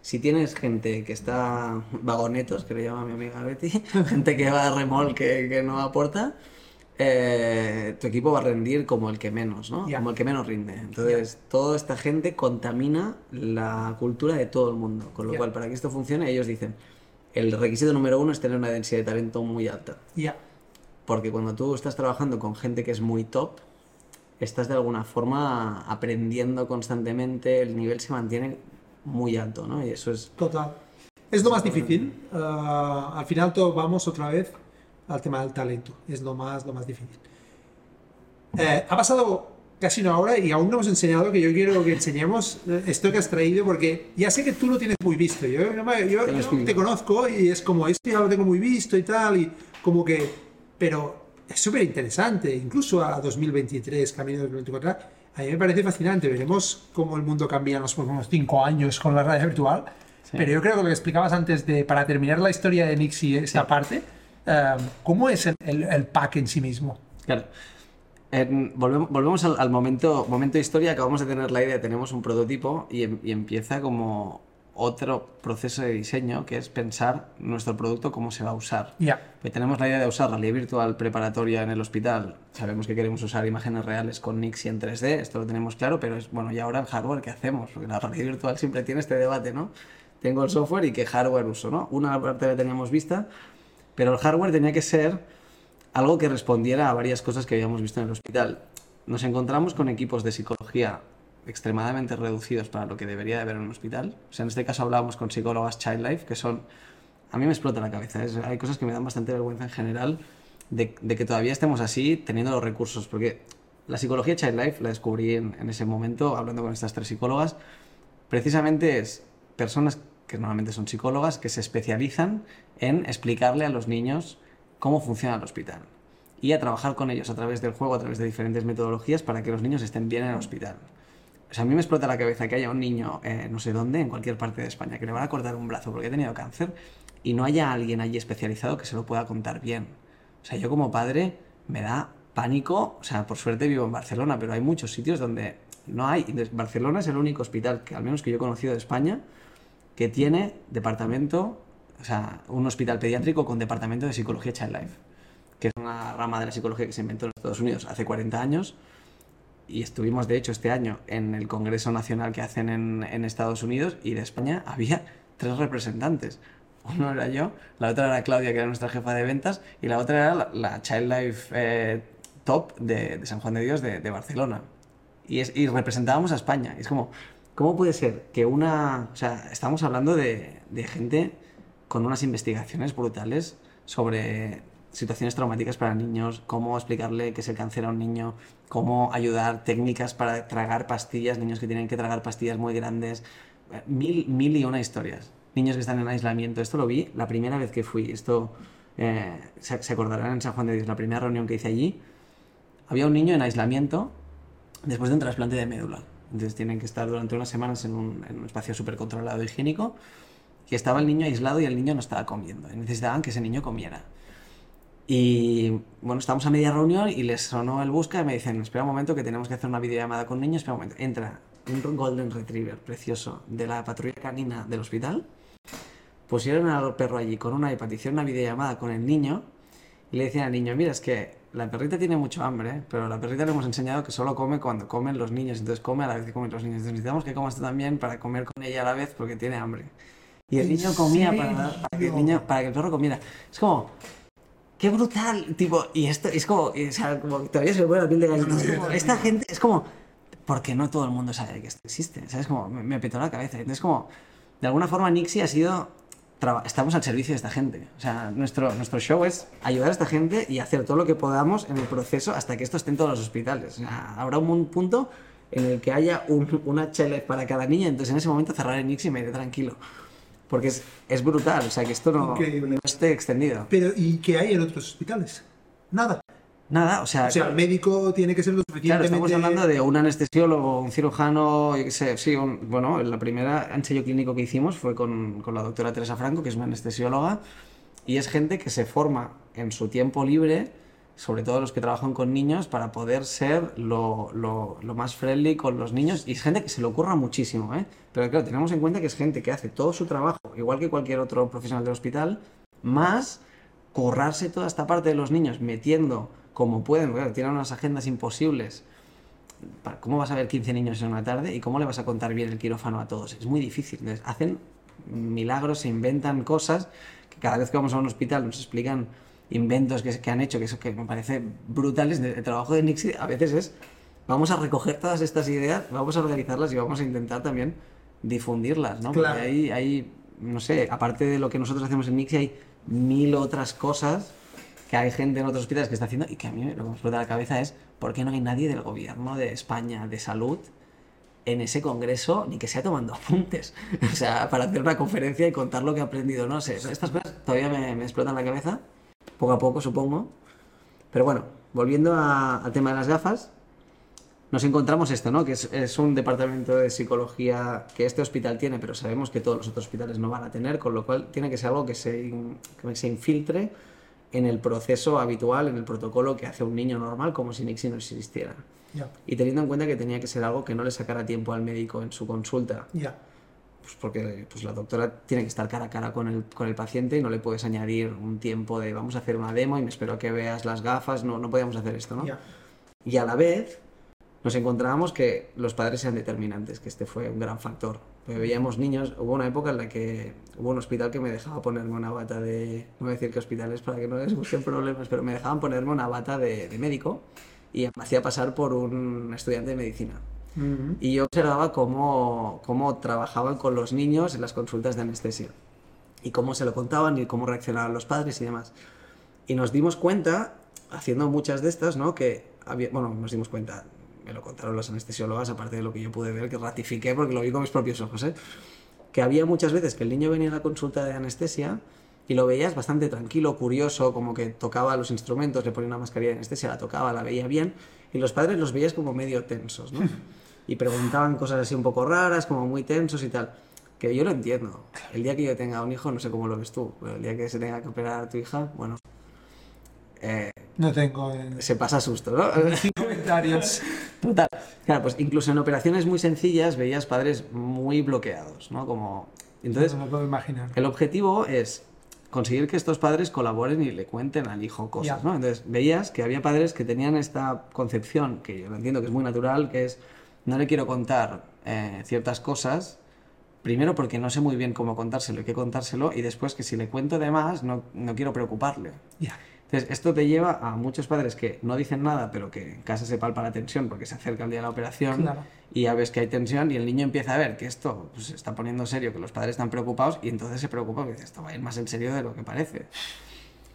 si tienes gente que está vagonetos, que le llama mi amiga Betty, (laughs) gente que va a remol que, no aporta, eh, tu equipo va a rendir como el que menos, ¿no? Como el que menos rinde. Entonces, toda esta gente contamina la cultura de todo el mundo. Con lo cual, para que esto funcione, ellos dicen, el requisito número uno es tener una densidad de talento muy alta. Ya. Porque cuando tú estás trabajando con gente que es muy top, estás de alguna forma aprendiendo constantemente, el nivel se mantiene muy alto, ¿no? Y eso es... Total. Es lo más difícil. Ah, al final todo vamos otra vez al tema del talento. Es lo más, lo más difícil. Eh, ha pasado casi una hora y aún no hemos enseñado que yo quiero que enseñemos eh, esto que has traído porque ya sé que tú lo tienes muy visto. Yo, yo, te conozco y es como, esto ya lo tengo muy visto y tal, y como que... Pero es súper interesante, incluso a 2023, camino 2024 a mí me parece fascinante. Veremos cómo el mundo cambia en los próximos cinco años con la realidad virtual. Pero yo creo que lo que explicabas antes de, para terminar la historia de Nixie, esa parte, eh, ¿cómo es el, pack en sí mismo? Claro. volvemos, volvemos al, momento, momento de historia, acabamos de tener la idea, tenemos un prototipo y, y empieza como otro proceso de diseño que es pensar nuestro producto cómo se va a usar. Ya. Pues tenemos la idea de usar realidad virtual preparatoria en el hospital. Sabemos que queremos usar imágenes reales con Nixie en 3D, esto lo tenemos claro, pero es bueno, y ahora el hardware, ¿qué hacemos? Porque la realidad virtual siempre tiene este debate, ¿no? Tengo el software y qué hardware uso, ¿no? Una parte la teníamos vista, pero el hardware tenía que ser algo que respondiera a varias cosas que habíamos visto en el hospital. Nos encontramos con equipos de psicología extremadamente reducidos para lo que debería de haber en un hospital. O sea, en este caso hablábamos con psicólogas Child Life, que son... A mí me explota la cabeza. hay cosas que me dan bastante vergüenza en general de, que todavía estemos así teniendo los recursos, porque la psicología Child Life la descubrí en ese momento hablando con estas tres psicólogas. Precisamente es personas que normalmente son psicólogas que se especializan en explicarle a los niños cómo funciona el hospital y a trabajar con ellos a través del juego, a través de diferentes metodologías para que los niños estén bien en el hospital. O sea, a mí me explota la cabeza que haya un niño, eh, no sé dónde, en cualquier parte de España, que le van a cortar un brazo porque ha tenido cáncer y no haya alguien allí especializado que se lo pueda contar bien. O sea, yo como padre me da pánico, o sea, por suerte vivo en Barcelona, pero hay muchos sitios donde no hay. Barcelona es el único hospital, que al menos que yo he conocido de España, que tiene departamento, o sea, un hospital pediátrico con departamento de psicología Child Life, que es una rama de la psicología que se inventó en Estados Unidos hace 40 años y estuvimos de hecho este año en el Congreso Nacional que hacen en, Estados Unidos y de España había tres representantes. Uno era yo, la otra era Claudia, que era nuestra jefa de ventas, y la otra era la, Child Life eh, Top de, San Juan de Dios de, Barcelona. Y, es, y representábamos a España. Es como, ¿cómo puede ser que una... O sea, estamos hablando de, de gente con unas investigaciones brutales sobre situaciones traumáticas para niños, cómo explicarle qué es el cáncer a un niño, cómo ayudar, técnicas para tragar pastillas, niños que tienen que tragar pastillas muy grandes, mil, mil y una historias. Niños que están en aislamiento. Esto lo vi la primera vez que fui. Esto eh, se, se, acordarán en San Juan de Dios, la primera reunión que hice allí. Había un niño en aislamiento después de un trasplante de médula. Entonces tienen que estar durante unas semanas en un, en un espacio súper controlado higiénico. Y estaba el niño aislado y el niño no estaba comiendo. Y necesitaban que ese niño comiera. Y bueno, estamos a media reunión y les sonó el busca y me dicen, espera un momento que tenemos que hacer una videollamada con niños, espera un momento. Entra un Golden Retriever precioso de la patrulla canina del hospital, pusieron al perro allí con una iPad, hicieron una videollamada con el niño y le decían al niño, mira, es que la perrita tiene mucho hambre, pero la perrita le hemos enseñado que solo come cuando comen los niños, entonces come a la vez que comen los niños. Entonces necesitamos que comas tú también para comer con ella a la vez porque tiene hambre. Y el niño comía para, para, que el niño, para que el perro comiera. Es como, qué brutal, tipo, y esto es como, o sea, como todavía se me pone la piel de gallina. Esta gente, es como, porque no todo el mundo sabe que esto existe, ¿sabes? Como, me, me petó la cabeza. Entonces, como, de alguna forma, Nixie ha sido, estamos al servicio de esta gente. O sea, nuestro, nuestro show es ayudar a esta gente y hacer todo lo que podamos en el proceso hasta que esto esté en todos los hospitales. O sea, habrá un punto en el que haya un, una chele para cada niña, entonces en ese momento cerraré Nixie y me iré tranquilo. Porque es, es, brutal, o sea, que esto no, no, esté extendido. Pero, ¿y qué hay en otros hospitales? Nada. Nada, o sea... O sea, el médico tiene que ser lo Claro, suficientemente... estamos hablando de un anestesiólogo, un cirujano, yo qué sé, sí, un- bueno, la primera ensayo clínico que hicimos fue con, con la doctora Teresa Franco, que es una anestesióloga, y es gente que se forma en su tiempo libre, sobre todo los que trabajan con niños, para poder ser lo, lo, más friendly con los niños, y es gente que se le ocurra muchísimo, ¿eh? Pero claro, tenemos en cuenta que es gente que hace todo su trabajo, igual que cualquier otro profesional del hospital, más currarse toda esta parte de los niños, metiendo como pueden, claro, tienen unas agendas imposibles. ¿Cómo vas a ver 15 niños en una tarde y cómo le vas a contar bien el quirófano a todos? Es muy difícil. Entonces, hacen milagros, se inventan cosas que cada vez que vamos a un hospital nos explican inventos que, que han hecho, que eso que me parece brutales. El trabajo de Nixie a veces es, vamos a recoger todas estas ideas, vamos a organizarlas y vamos a intentar también difundirlas, ¿no? Claro. Porque hay, hay, no sé, aparte de lo que nosotros hacemos en Nixie, hay mil otras cosas que hay gente en otros hospitales que está haciendo y que a mí lo que me explota la cabeza es por qué no hay nadie del gobierno de España de salud en ese congreso ni que sea tomando apuntes. (laughs) O sea, para hacer una conferencia y contar lo que ha aprendido. No sé, estas cosas todavía me, me explotan la cabeza, poco a poco supongo. Pero bueno, volviendo a- al tema de las gafas, nos encontramos esto, ¿no? Que es, es un departamento de psicología que este hospital tiene, pero sabemos que todos los otros hospitales no van a tener, con lo cual tiene que ser algo que se, que se infiltre en el proceso habitual, en el protocolo que hace un niño normal, como si Nixie no existiera. Y teniendo en cuenta que tenía que ser algo que no le sacara tiempo al médico en su consulta. Pues porque pues la doctora tiene que estar cara a cara con el, con el paciente y no le puedes añadir un tiempo de vamos a hacer una demo y me espero a que veas las gafas, no, no podíamos hacer esto, ¿no? ya. Y a la vez nos encontrábamos que los padres eran determinantes, que este fue un gran factor. Porque veíamos niños, hubo una época en la que hubo un hospital que me dejaba ponerme una bata de, no voy a decir qué hospital es para que no les busquen problemas, pero me dejaban ponerme una bata de, de médico y me hacía pasar por un estudiante de medicina. Y yo observaba cómo, cómo trabajaban con los niños en las consultas de anestesia. Y cómo se lo contaban y cómo reaccionaban los padres y demás. Y nos dimos cuenta, haciendo muchas de estas, ¿no? Que había, bueno, nos dimos cuenta, me lo contaron las anestesiólogas, aparte de lo que yo pude ver, que ratifiqué porque lo vi con mis propios ojos, ¿eh? Que había muchas veces que el niño venía a la consulta de anestesia y lo veías bastante tranquilo, curioso, como que tocaba los instrumentos, le ponía una mascarilla de anestesia, la tocaba, la veía bien, y los padres los veías como medio tensos, ¿no? (laughs) Y preguntaban cosas así un poco raras, como muy tensos y tal. Que yo lo entiendo. El día que yo tenga un hijo, no sé cómo lo ves tú, pero el día que se tenga que operar a tu hija, bueno, eh, No tengo eh, se pasa susto, ¿no? (laughs) comentarios. Total. Claro, pues incluso en operaciones muy sencillas veías padres muy bloqueados, ¿no? Como... Entonces, no lo puedo imaginar. el objetivo es conseguir que estos padres colaboren y le cuenten al hijo cosas, Ya. ¿no? Entonces, veías que había padres que tenían esta concepción, que yo lo entiendo que es muy natural, que es, no le quiero contar eh, ciertas cosas, primero porque no sé muy bien cómo contárselo y qué contárselo, y después que si le cuento de más, no, no quiero preocuparle. Entonces, esto te lleva a muchos padres que no dicen nada, pero que en casa se palpa la tensión porque se acerca el día de la operación Claro. y ya ves que hay tensión y el niño empieza a ver que esto pues, se está poniendo serio, que los padres están preocupados y entonces se preocupa porque dice, esto va a ir más en serio de lo que parece.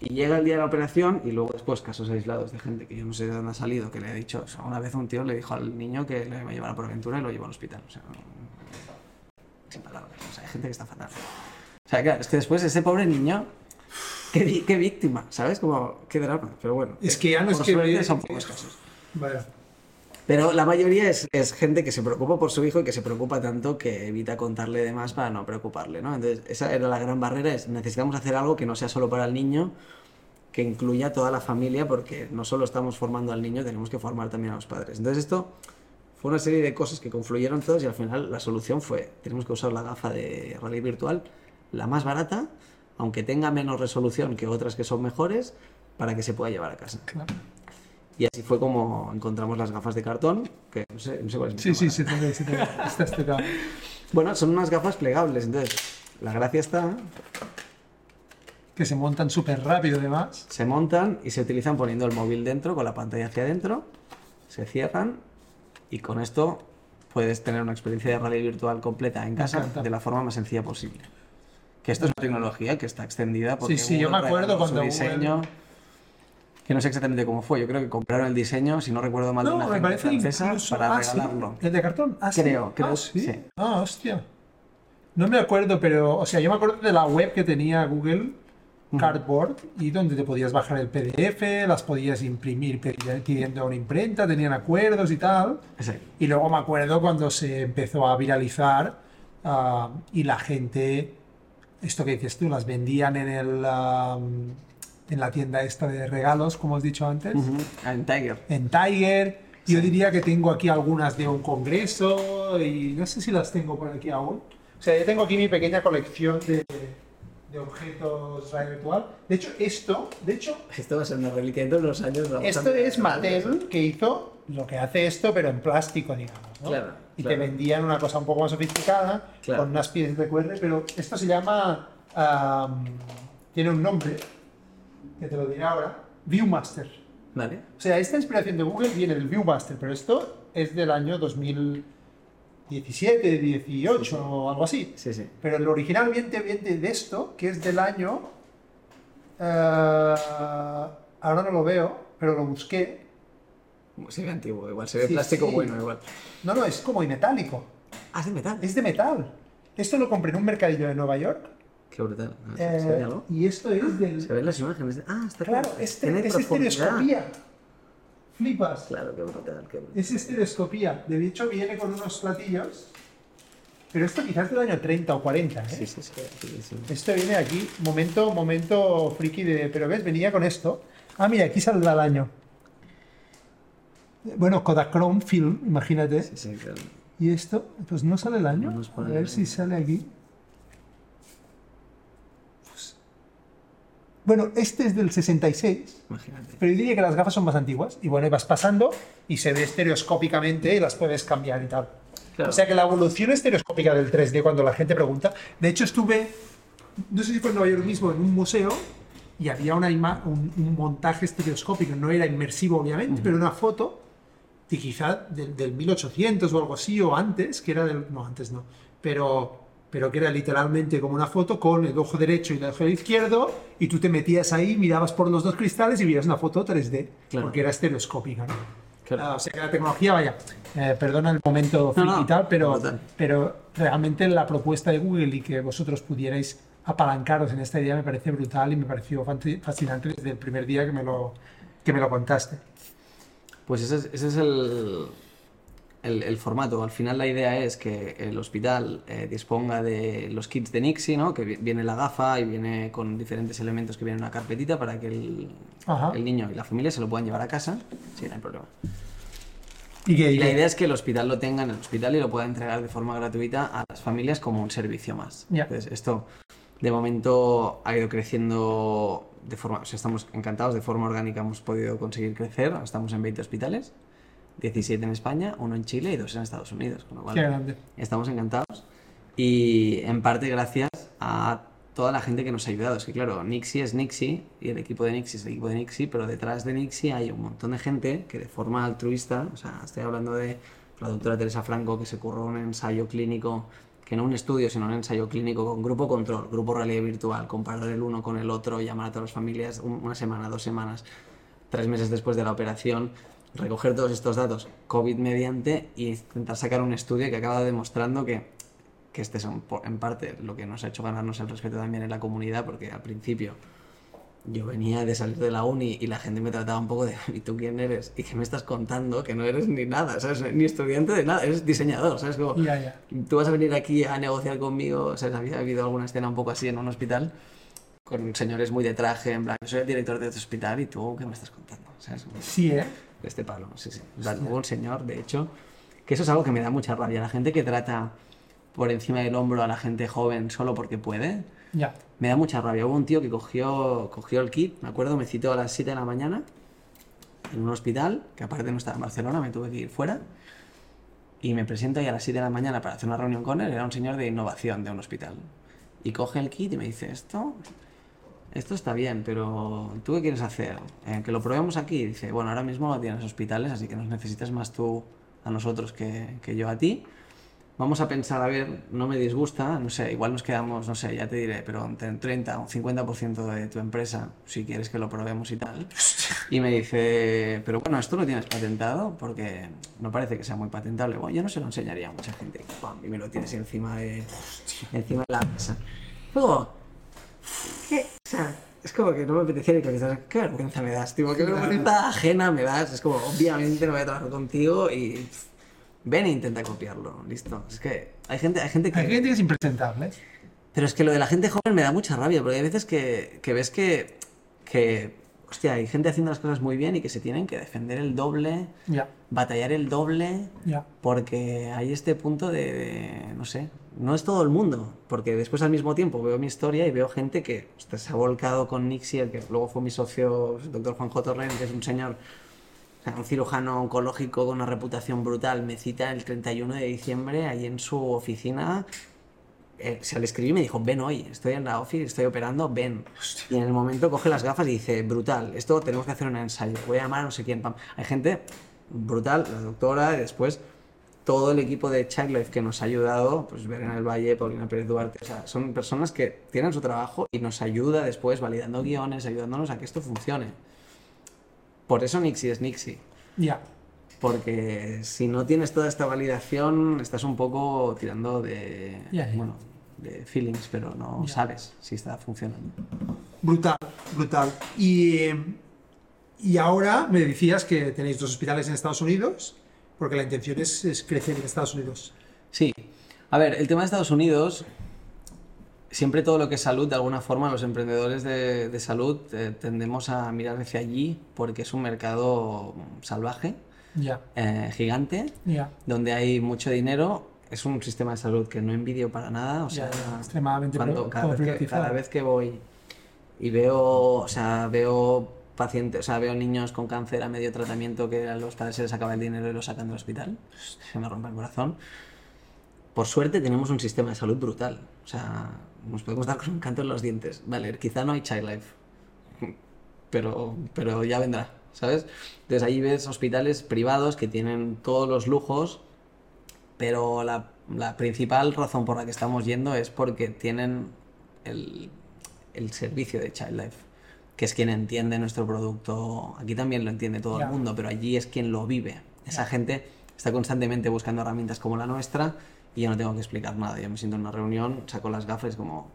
Y llega el día de la operación y luego después casos aislados de gente que yo no sé de dónde ha salido, que le ha dicho, o sea, una vez un tío le dijo al niño que le iba a llevar a por aventura y lo llevó al hospital. O sea, no- sin palabras. O sea, hay gente que está fatal. O sea, claro, es que después ese pobre niño, qué, qué víctima, ¿sabes? Como, qué drama. Pero bueno. Es que ya no es que suerte son pocos casos. Bueno, Pero la mayoría es, es gente que se preocupa por su hijo y que se preocupa tanto que evita contarle de más para no preocuparle, ¿no? Entonces, esa era la gran barrera, es necesitamos hacer algo que no sea solo para el niño, que incluya a toda la familia, porque no solo estamos formando al niño, tenemos que formar también a los padres. Entonces, esto fue una serie de cosas que confluyeron todos y al final la solución fue, tenemos que usar la gafa de realidad virtual, la más barata, aunque tenga menos resolución que otras que son mejores, para que se pueda llevar a casa. claro. Y así fue como encontramos las gafas de cartón, que no sé, no sé cuál es Sí, sí, ve. Estás tocado. Bueno, son unas gafas plegables, entonces la gracia está, Que se montan súper rápido, además. se montan y se utilizan poniendo el móvil dentro, con la pantalla hacia adentro, se cierran y con esto puedes tener una experiencia de realidad virtual completa en casa de la forma más sencilla posible. Que esto es una tecnología que está extendida porque Sí, sí, yo me acuerdo su cuando diseño, Google- que no sé exactamente cómo fue, yo creo que compraron el diseño, si no recuerdo mal, de No, una me parece francesa para ah, ¿sí? regalarlo. ¿El de cartón? Ah, ¿sí? Creo, creo, Ah, ¿sí? sí. Ah, hostia. No me acuerdo, pero... O sea, yo me acuerdo de la web que tenía Google Cardboard y donde te podías bajar el PDF, las podías imprimir pidiendo una imprenta, tenían acuerdos y tal. Y luego me acuerdo cuando se empezó a viralizar ah, y la gente, esto que dices tú, las vendían en el en la tienda esta de regalos, como has dicho antes, Ujú, En Tiger. en Tiger. Yo diría que tengo aquí algunas de un congreso y no sé si las tengo por aquí aún. O sea, yo tengo aquí mi pequeña colección de, de objetos radio virtual. De hecho, esto, de hecho, Esto va a ser una reliquia de unos años. vamos a esto es Mattel que hizo lo que hace esto, pero en plástico, digamos. ¿no? Claro, y claro. te vendían una cosa un poco más sofisticada, Claro. con unas piezas de QR, pero esto se llama. am, tiene un nombre, que te lo diré ahora: Viewmaster. Vale. O sea, esta inspiración de Google viene del Viewmaster, pero esto es del año 2017, 18 o algo así. Sí, sí. Pero el original viene, viene de esto, que es del año. eh, ahora no lo veo, pero lo busqué. Se ve antiguo, igual. Se ve Sí, plástico bueno, igual. No, no, es como metálico. Ah, es de metal. Es de metal. Esto lo compré en un mercadillo de Nueva York. Qué brutal. Ah, ¿Se, eh, se ve algo? y esto es del. Se ven las imágenes. Ah, está Claro, como- es, tiene es estereoscopía. Flipas. Claro, qué brutal. Qué brutal. Es estereoscopía. De hecho, viene con unos platillos. Pero esto quizás es del año 30 o 40, ¿eh? Sí, sí, sí. sí, sí. Esto viene aquí, momento, momento friki de. Pero ves, venía con esto. Ah, mira, aquí saldrá el año. Bueno, Kodachrome Film, imagínate. Sí, sí, claro. Y esto, pues no sale el año. No A ver si sale aquí. Bueno, este es del 66. Imagínate. Pero yo diría que las gafas son más antiguas. Y bueno, vas pasando y se ve estereoscópicamente y las puedes cambiar y tal. Claro. O sea que la evolución estereoscópica del 3D, cuando la gente pregunta. De hecho, estuve, no sé si fue en Nueva York mismo, en un museo y había una un, un montaje estereoscópico. No era inmersivo, obviamente, pero una foto y quizá del, del 1800 o algo así, o antes, que era del. No, antes no. Pero, pero que era literalmente como una foto con el ojo derecho y el ojo izquierdo, y tú te metías ahí, mirabas por los dos cristales y veías una foto 3D, Claro. porque era estereoscópica. ¿no? Claro. Ah, o sea que la tecnología, vaya, eh, perdona el momento No, friki no, y tal, pero, pero realmente la propuesta de Google y que vosotros pudierais apalancaros en esta idea me parece brutal y me pareció fascinante desde el primer día que me lo, que me lo contaste. Pues ese es, ese es el, el, el formato. Al final la idea es que el hospital eh, disponga de los kits de Nixie, ¿no? Que vi- viene la gafa y viene con diferentes elementos que viene en una carpetita para que el, niño y la familia se lo puedan llevar a casa. Sí, no hay problema. Y la idea es que el hospital lo tenga en el hospital y lo pueda entregar de forma gratuita a las familias como un servicio más. Ya. Entonces, esto de momento ha ido creciendo de forma, o sea, estamos encantados, de forma orgánica hemos podido conseguir crecer, estamos en 20 hospitales, 17 en España, uno en Chile y dos en Estados Unidos, con lo cual Qué grande. estamos encantados y en parte gracias a toda la gente que nos ha ayudado. Es que claro, Nixie es Nixie y el equipo de Nixie es el equipo de Nixie, pero detrás de Nixie hay un montón de gente que de forma altruista, o sea, estoy hablando de la doctora Teresa Franco que se curró un ensayo clínico, que no un estudio, sino un ensayo clínico con grupo control, grupo realidad virtual, comparar el uno con el otro, llamar a todas las familias una semana, dos semanas, tres meses después de la operación, recoger todos estos datos COVID mediante y intentar sacar un estudio que acaba demostrando que que este es en parte lo que nos ha hecho ganarnos el respeto también en la comunidad, porque al principio yo venía de salir de la uni y la gente me trataba un poco de ¿y tú quién eres? ¿Y qué me estás contando? Que no eres ni nada, ¿sabes? Ni estudiante de nada, eres diseñador, ¿sabes? Como, Tú vas a venir aquí a negociar conmigo, ¿sabes? Había habido alguna escena un poco así en un hospital con señores muy de traje, en plan, soy el director de este hospital y tú, ¿qué me estás contando? ¿Sabes? Sí, ¿eh? De este palo, sí, sí. Hubo un señor, de hecho, que eso es algo que me da mucha rabia. La gente que trata por encima del hombro a la gente joven solo porque puede, ya. me da mucha rabia. Hubo un tío que cogió, cogió el kit, me acuerdo, me citó a las 7 de la mañana en un hospital, que aparte no estaba en Barcelona, me tuve que ir fuera, y me presento ahí a las 7 de la mañana para hacer una reunión con él, era un señor de innovación de un hospital. Y coge el kit y me dice, esto, esto está bien, pero ¿tú qué quieres hacer? Eh, que lo probemos aquí. dice, bueno, ahora mismo tienes hospitales, así que nos necesitas más tú a nosotros que, que yo a ti vamos a pensar, a ver, no me disgusta, no sé, igual nos quedamos, no sé, ya te diré, pero entre un 30 o un 50% de tu empresa, si quieres que lo probemos y tal. (laughs) Y me dice, pero bueno, esto lo tienes patentado porque no parece que sea muy patentable. Bueno, yo no se lo enseñaría a mucha gente. Y me lo tienes encima de, encima de la mesa. Luego, ¿qué? O sea, es como que no me apetecía ni que qué vergüenza me das, tipo, qué vergüenza ajena me das. Es como, obviamente no voy a trabajar contigo y ven e intenta copiarlo, listo. Es que hay gente, hay gente que... Hay gente que es impresentable. Pero es que lo de la gente joven me da mucha rabia, porque hay veces que, que ves que, que, hostia, hay gente haciendo las cosas muy bien y que se tienen que defender el doble, batallar el doble, porque hay este punto de, no sé, no es todo el mundo, porque después al mismo tiempo veo mi historia y veo gente que se ha volcado con Nixie, el que luego fue mi socio, el doctor Juan J. que es un señor un cirujano oncológico con una reputación brutal me cita el 31 de diciembre ahí en su oficina. Eh, se le escribí y me dijo, ven hoy, estoy en la office, estoy operando, ven. Y en el momento coge las gafas y dice, brutal, esto tenemos que hacer un ensayo, voy a llamar a no sé quién. Hay gente brutal, la doctora, y después todo el equipo de Childlife que nos ha ayudado, pues ver en el Valle, Paulina Pérez Duarte, o sea, son personas que tienen su trabajo y nos ayuda después validando guiones, ayudándonos a que esto funcione. Por eso Nixie es Nixie. Ya. Porque si no tienes toda esta validación, estás un poco tirando de, bueno, de feelings, pero no sabes si está funcionando. Brutal, brutal. Y, y ahora me decías que tenéis dos hospitales en Estados Unidos, porque la intención es, es crecer en Estados Unidos. Sí. A ver, el tema de Estados Unidos siempre todo lo que es salud, de alguna forma, los emprendedores de, salud eh, tendemos a mirar hacia allí porque es un mercado salvaje, eh, gigante, donde hay mucho dinero. Es un sistema de salud que no envidio para nada. O sea, extremadamente cuando, cada, vez que, cada vez que voy y veo, o sea, veo pacientes, o sea, veo niños con cáncer a medio tratamiento que a los padres se les acaba el dinero y los sacan del hospital, se me rompe el corazón. Por suerte tenemos un sistema de salud brutal. O sea, nos podemos dar con un canto en los dientes. Vale, quizá no hay Child Life, pero, pero ya vendrá, ¿sabes? Entonces ahí ves hospitales privados que tienen todos los lujos, pero la, la principal razón por la que estamos yendo es porque tienen el, el servicio de Child Life, que es quien entiende nuestro producto. Aquí también lo entiende todo el mundo, pero allí es quien lo vive. Esa gente está constantemente buscando herramientas como la nuestra y yo no tengo que explicar nada. Yo me siento en una reunión, saco las gafas como,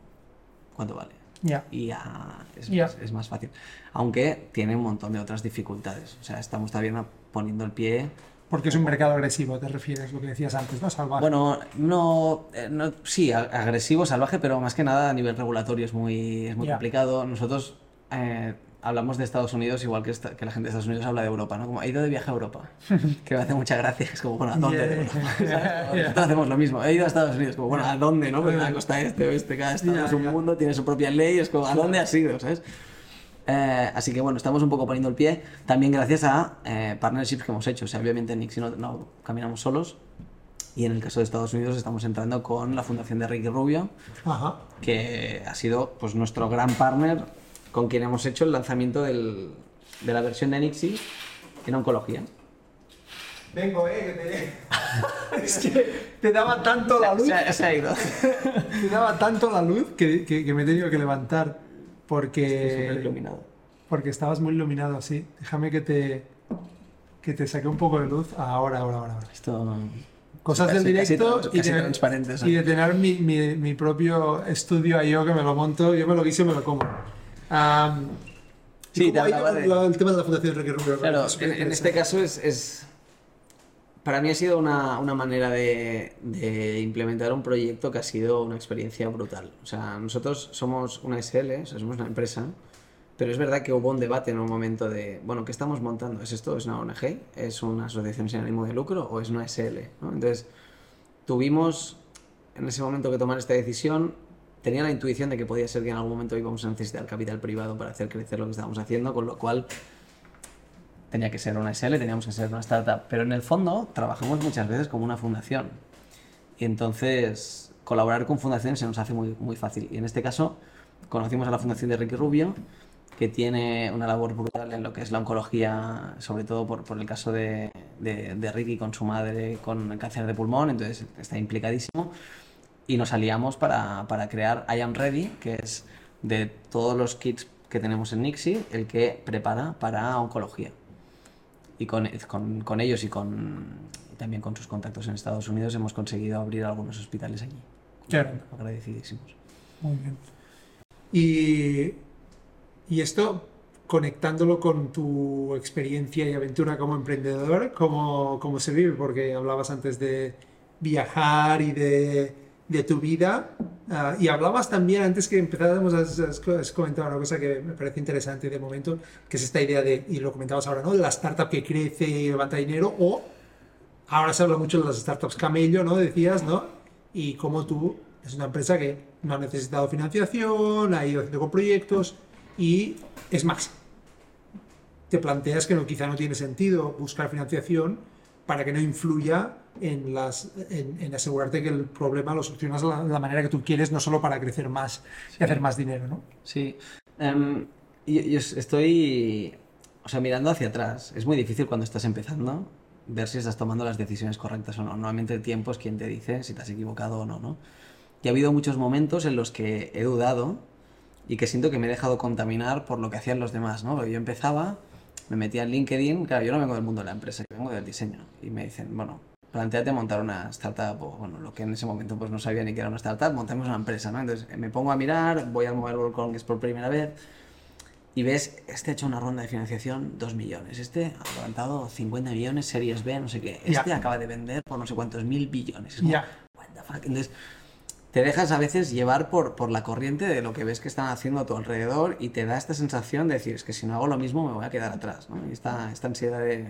¿cuánto vale? Y ya es, es, más fácil. Aunque tiene un montón de otras dificultades. O sea, estamos todavía poniendo el pie. Porque es un mercado agresivo, te refieres, lo que decías antes, ¿no? Salvaje. Bueno, no, eh, no sí, agresivo, salvaje, pero más que nada a nivel regulatorio es muy, es muy complicado. Nosotros eh, hablamos de Estados Unidos igual que, que, la gente de Estados Unidos habla de Europa, ¿no? Como ha ido de viaje a Europa, (laughs) que me hace mucha gracia, es como, bueno, ¿a dónde? (laughs) Nosotros hacemos lo mismo, he ido a Estados Unidos, como, bueno, ¿a dónde? ¿no? Porque la costa este, oeste, cada estado es un mundo, tiene su propia ley, es como, ¿a dónde has ido? ¿sabes? Eh, así que bueno, estamos un poco poniendo el pie, también gracias a eh, partnerships que hemos hecho, o sea, obviamente en Nixie no, no caminamos solos, Y en el caso de Estados Unidos estamos entrando con la fundación de Ricky Rubio, que ha sido pues, nuestro gran partner con quien hemos hecho el lanzamiento del, de la versión de Nixie en oncología. Vengo, eh, que te... (laughs) (laughs) es que te daba tanto la luz. Se, ha ido. (laughs) te daba tanto la luz que, que, me he tenido que levantar porque... Estoy iluminado. Porque estabas muy iluminado, sí. Déjame que te, que te saque un poco de luz. Ahora, ahora, ahora. Esto... Cosas del directo y, de, y, de, tener mi, mi, mi, propio estudio ahí yo que me lo monto, yo me lo guiso y me lo como. Sí, te hablaba de... el tema de la Fundación Enrique Rubio. Claro, en, este caso es, es, Para mí ha sido una, una manera de, de, implementar un proyecto que ha sido una experiencia brutal. O sea, nosotros somos una SL, o sea, somos una empresa pero es verdad que hubo un debate en un momento de, bueno, ¿qué estamos montando? ¿Es esto? ¿Es una ONG? ¿Es una asociación sin ánimo de lucro? ¿O es una SL? Entonces, tuvimos en ese momento que tomar esta decisión. Tenía la intuición de que podía ser que en algún momento íbamos a necesitar capital privado para hacer crecer lo que estábamos haciendo, con lo cual tenía que ser una SL, teníamos que ser una startup. Pero en el fondo trabajamos muchas veces como una fundación. Y entonces colaborar con fundaciones se nos hace muy, muy fácil. Y en este caso conocimos a la fundación de Ricky Rubio que tiene una labor brutal en lo que es la oncología, sobre todo por, por el caso de, de, Ricky con su madre con cáncer de pulmón, entonces está implicadísimo. Y nos aliamos para, para crear I Am Ready, que es de todos los kits que tenemos en Nixie, el que prepara para oncología. Y con, con, con ellos y, con, también con sus contactos en Estados Unidos hemos conseguido abrir algunos hospitales allí. Claro. Agradecidísimos. Muy bien. Y y esto, conectándolo con tu experiencia y aventura como emprendedor, ¿cómo, cómo se vive? Porque hablabas antes de viajar y de, de tu vida. Ah, y hablabas también, antes que empezáramos, has, comentado una cosa que me parece interesante de momento, que es esta idea de, y lo comentabas ahora, ¿no? De la startup que crece y levanta dinero, o ahora se habla mucho de las startups camello, ¿no? Decías, ¿no? Y como tú es una empresa que no ha necesitado financiación, ha ido haciendo con proyectos, y es más, te planteas que no, quizá no tiene sentido buscar financiación para que no influya en, las, en, asegurarte que el problema lo solucionas de la, manera que tú quieres, no solo para crecer más y hacer más dinero, ¿no? Sí. Um, yo, estoy, o sea, mirando hacia atrás. Es muy difícil cuando estás empezando ver si estás tomando las decisiones correctas o no. Normalmente el tiempo es quien te dice si te has equivocado o no, ¿no? Y ha habido muchos momentos en los que he dudado y que siento que me he dejado contaminar por lo que hacían los demás, ¿no? Yo empezaba, me metía en LinkedIn, claro, yo no vengo del mundo de la empresa, yo vengo del diseño, y me dicen, bueno, planteate montar una startup, o bueno, lo que en ese momento pues no sabía ni que era una startup, montemos una empresa, ¿no? Entonces me pongo a mirar, voy al Mobile World Congress por primera vez, y ves, este ha hecho una ronda de financiación 2 millones, este ha levantado 50 millones, series B, no sé qué, este acaba de vender por no sé cuántos mil billones. Ya. what the fuck? Entonces, te dejas a veces llevar por, por la corriente de lo que ves que están haciendo a tu alrededor y te da esta sensación de decir, es que si no hago lo mismo me voy a quedar atrás. ¿no? Esta, esta ansiedad de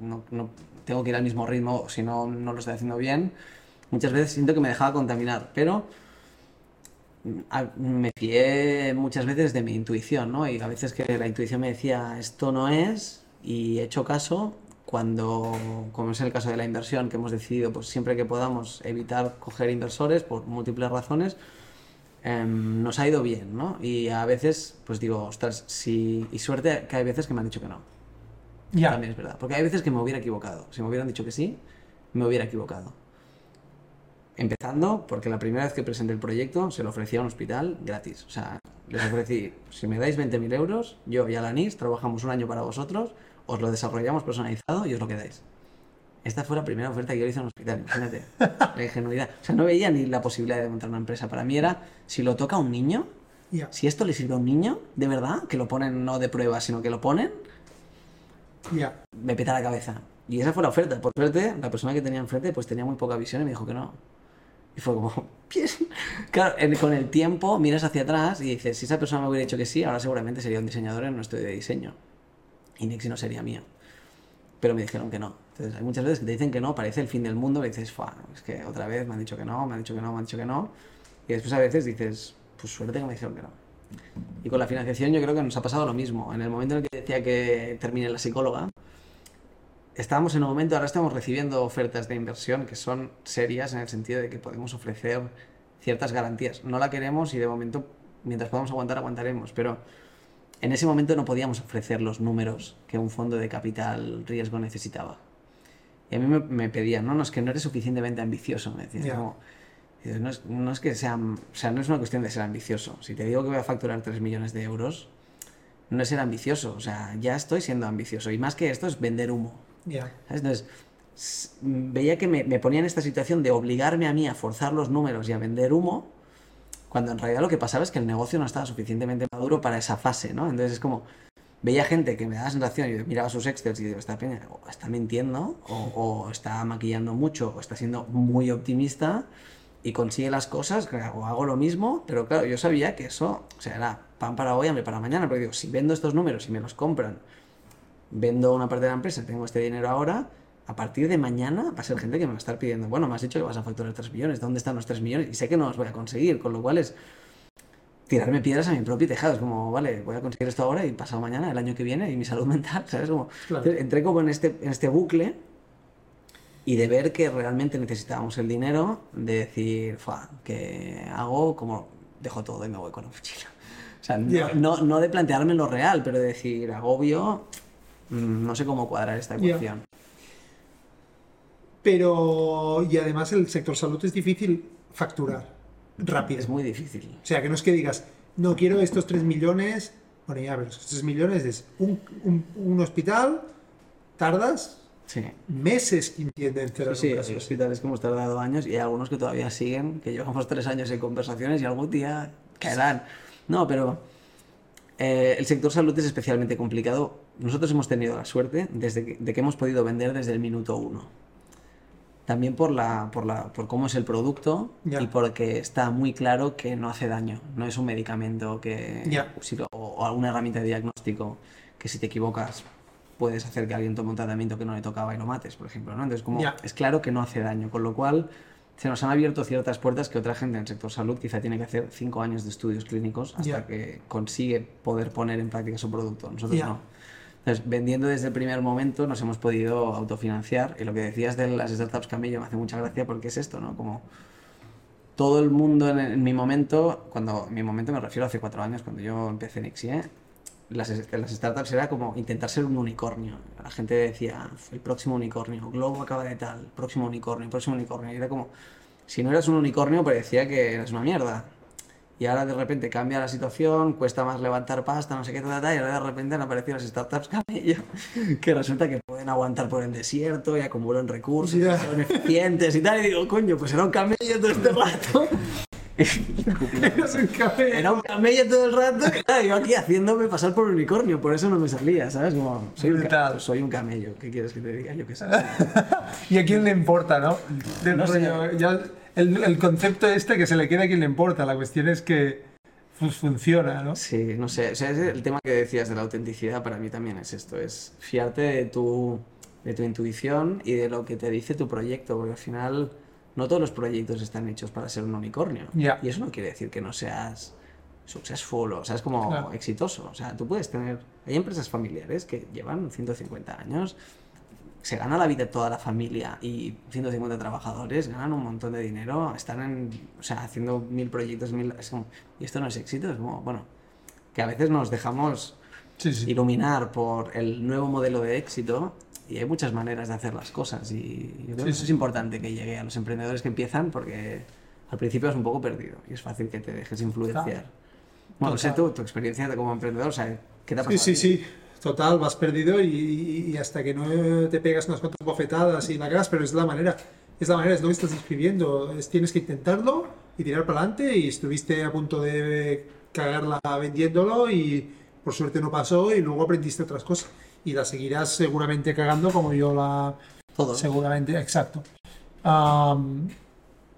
no, no, tengo que ir al mismo ritmo si no, no lo estoy haciendo bien, muchas veces siento que me dejaba contaminar, pero me fié muchas veces de mi intuición, ¿no? Y a veces que la intuición me decía, esto no es, y he hecho caso, cuando, como es el caso de la inversión, que hemos decidido, pues siempre que podamos evitar coger inversores por múltiples razones, em, nos ha ido bien, ¿no? Y a veces, pues digo, ostras, si, y suerte que hay veces que me han dicho que no. Ya. También es verdad. Porque hay veces que me hubiera equivocado. Si me hubieran dicho que sí, me hubiera equivocado. Empezando porque la primera vez que presenté el proyecto se lo ofrecía a un hospital gratis. O sea, les ofrecí, si me dais 20.000 euros, yo y Alanis trabajamos un año para vosotros, os lo desarrollamos personalizado y os lo quedáis. Esta fue la primera oferta que yo hice en un hospital, imagínate. (laughs) la ingenuidad. O sea, no veía ni la posibilidad de montar una empresa. Para mí era, si lo toca a un niño, si esto le sirve a un niño, de verdad, que lo ponen no de prueba, sino que lo ponen, me peta la cabeza. Y esa fue la oferta. Por suerte, la persona que tenía enfrente pues tenía muy poca visión y me dijo que no. Y fue como, (laughs) claro, con el tiempo miras hacia atrás y dices, si esa persona me hubiera dicho que sí, ahora seguramente sería un diseñador en un estudio de diseño y Nixie no sería mío. Pero me dijeron que no. Entonces, hay muchas veces que te dicen que no, parece el fin del mundo, y dices, es que otra vez me han dicho que no, me han dicho que no, me han dicho que no. Y después a veces dices, pues suerte que me dijeron que no. Y con la financiación yo creo que nos ha pasado lo mismo. En el momento en el que decía que termine la psicóloga, estábamos en un momento, ahora estamos recibiendo ofertas de inversión que son serias en el sentido de que podemos ofrecer ciertas garantías. No la queremos y de momento, mientras podamos aguantar, aguantaremos, pero en ese momento no podíamos ofrecer los números que un fondo de capital riesgo necesitaba. Y a mí me, pedían, no, no, es que no eres suficientemente ambicioso, me decían. no, es, no, es, que sea, o sea, no es una cuestión de ser ambicioso. Si te digo que voy a facturar 3 millones de euros, no es ser ambicioso, o sea, ya estoy siendo ambicioso. Y más que esto es vender humo. Entonces, veía que me, me ponía en esta situación de obligarme a mí a forzar los números y a vender humo, cuando en realidad lo que pasaba es que el negocio no estaba suficientemente maduro para esa fase, ¿no? Entonces es como, veía gente que me daba sensación y miraba sus excels y digo, esta peña o está mintiendo, o, está maquillando mucho, o está siendo muy optimista y consigue las cosas, o hago lo mismo, pero claro, yo sabía que eso, o sea, era pan para hoy, hambre para mañana, pero digo, si vendo estos números y me los compran vendo una parte de la empresa, tengo este dinero ahora, a partir de mañana va a ser gente que me va a estar pidiendo, bueno, me has dicho que vas a facturar 3 millones, ¿dónde están los 3 millones? Y sé que no los voy a conseguir, con lo cual es tirarme piedras a mi propio tejado. Es como, vale, voy a conseguir esto ahora y pasado mañana, el año que viene, y mi salud (laughs) mental, ¿sabes? Como, entré como en este, en este bucle y de ver que realmente necesitábamos el dinero, de decir, Fua, que hago como dejo todo y me voy con la mochila. O sea, no, no, de plantearme lo real, pero de decir, agobio, Mm, no sé cómo cuadrar esta ecuación. Pero, y además el sector salud es difícil facturar rápido. Es muy difícil. O sea, que no es que digas, no quiero estos 3 millones, bueno, ya, pero estos 3 millones es un, un, hospital, tardas meses entienden Sí, sí hay hospitales que hemos tardado años y hay algunos que todavía siguen, que llevamos 3 años en conversaciones y algún día caerán. No, pero eh, el sector salud es especialmente complicado nosotros hemos tenido la suerte desde de que hemos podido vender desde el minuto uno. También por, la, por, la, por cómo es el producto y porque está muy claro que no hace daño. No es un medicamento que, o, alguna herramienta de diagnóstico que si te equivocas puedes hacer que alguien tome un tratamiento que no le tocaba y lo mates, por ejemplo. ¿no? Entonces, como es claro que no hace daño, con lo cual se nos han abierto ciertas puertas que otra gente en el sector salud quizá tiene que hacer cinco años de estudios clínicos hasta que consigue poder poner en práctica su producto. Nosotros no. Entonces, vendiendo desde el primer momento nos hemos podido autofinanciar. Y lo que decías de las startups Camillo me hace mucha gracia porque es esto, ¿no? Como todo el mundo en, mi momento, cuando mi momento me refiero a hace cuatro años, cuando yo empecé en Xie, las, las startups era como intentar ser un unicornio. La gente decía, el próximo unicornio, Globo acaba de tal, próximo unicornio, próximo unicornio. Y era como, si no eras un unicornio parecía que eras una mierda y ahora de repente cambia la situación, cuesta más levantar pasta, no sé qué, tal, y ahora de repente han aparecido las startups (laughs) camello, que resulta que pueden aguantar por el desierto y acumulan recursos, son eficientes y tal, y digo, coño, pues era un camello todo este rato. (laughs) Era un camello todo el rato. Y yo aquí haciéndome pasar por unicornio, por eso no me salía, ¿sabes? Como, soy, un camello, soy un camello, ¿qué quieres que te diga? Yo qué sé. (laughs) ¿Y a quién le importa, no? ya el, concepto este que se le queda a quien le importa. La cuestión es que funciona, ¿no? Sí, no sé. el tema que decías de la autenticidad para mí también es esto. Es fiarte de tu, de tu intuición y de lo que te dice tu proyecto. Porque al final no todos los proyectos están hechos para ser un unicornio. Y eso no quiere decir que no seas successful o seas como exitoso. O sea, tú puedes tener... Hay empresas familiares que llevan 150 años se gana la vida toda la familia y 150 trabajadores ganan un montón de dinero, están en, o sea, haciendo mil proyectos, mil, y esto no es éxito, es como, bueno, que a veces nos dejamos iluminar por el nuevo modelo de éxito y hay muchas maneras de hacer las cosas y yo creo que eso es importante que llegue a los emprendedores que empiezan porque al principio es un poco perdido y es fácil que te dejes influenciar. Bueno, no sé tú, tu experiencia como emprendedor, o sea, ¿qué te ha pasado? Sí, sí, sí. Total, vas perdido y, hasta que no te pegas unas cuantas bofetadas y la gas, pero es la manera, es la manera, es lo que estás describiendo, es, tienes que intentarlo y tirar para adelante y estuviste a punto de cagarla vendiéndolo y por suerte no pasó y luego aprendiste otras cosas y la seguirás seguramente cagando como yo la... Todo. Seguramente, exacto. no,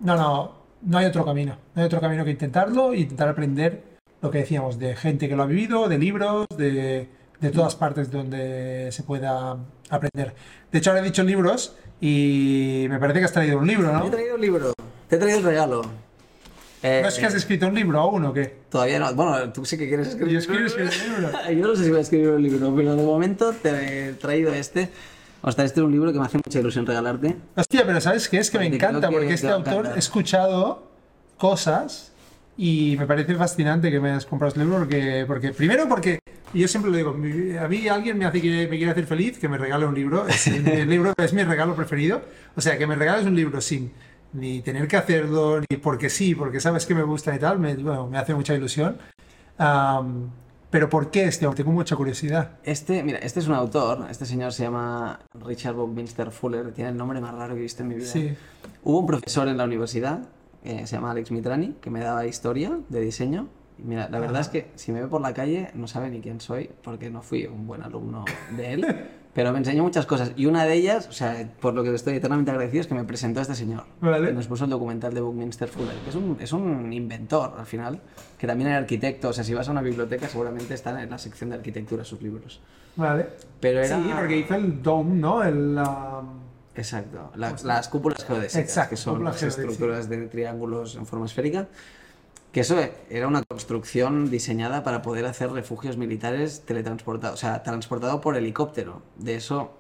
no, no hay otro camino, no hay otro camino que intentarlo e intentar aprender lo que decíamos de gente que lo ha vivido, de libros, de de todas partes donde se pueda aprender. De hecho, ahora he dicho libros y me parece que has traído un libro, ¿no? He traído un libro, te he traído un regalo. ¿No es que has escrito un libro aún o qué? Todavía no. Bueno, tú sí que quieres escribir Yo escribir un libro. (laughs) Yo no sé si voy a escribir un libro, pero de momento te he traído este. Hostia, este es un libro que me hace mucha ilusión regalarte. Hostia, pero ¿sabes qué? Es que me encanta, porque este autor he escuchado cosas y me parece fascinante que me hayas comprado este libro porque, porque primero porque yo siempre lo digo, a mí alguien me hace me quiere hacer feliz, que me regale un libro. el libro es mi regalo preferido. O sea, que me regales un libro sin ni tener que hacerlo, ni porque sí, porque sabes que me gusta y tal, me, bueno, me hace mucha ilusión. pero ¿por qué este? Tengo mucha curiosidad. Este, mira, este es un autor, este señor se llama Richard Buckminster Fuller, tiene el nombre más raro que he visto en mi vida. Sí. Hubo un profesor en la universidad eh, se llama Alex Mitrani, que me daba historia de diseño. Mira, la verdad es que si me ve por la calle no sabe ni quién soy, porque no fui un buen alumno de él, (laughs) pero me enseñó muchas cosas. Y una de ellas, o sea, por lo que estoy eternamente agradecido, es que me presentó a este señor. Vale. Que nos puso el documental de Buckminster Fuller, que es un, es un inventor al final, que también era arquitecto. O sea, si vas a una biblioteca, seguramente está en la sección de arquitectura sus libros. Vale. Pero era... Sí, porque hizo el DOM, ¿no? El. Exacto, las cúpulas geodésicas, que son las estructuras de triángulos en forma esférica. Que eso era una construcción diseñada para poder hacer refugios militares teletransportados, o sea, transportado por helicóptero. De eso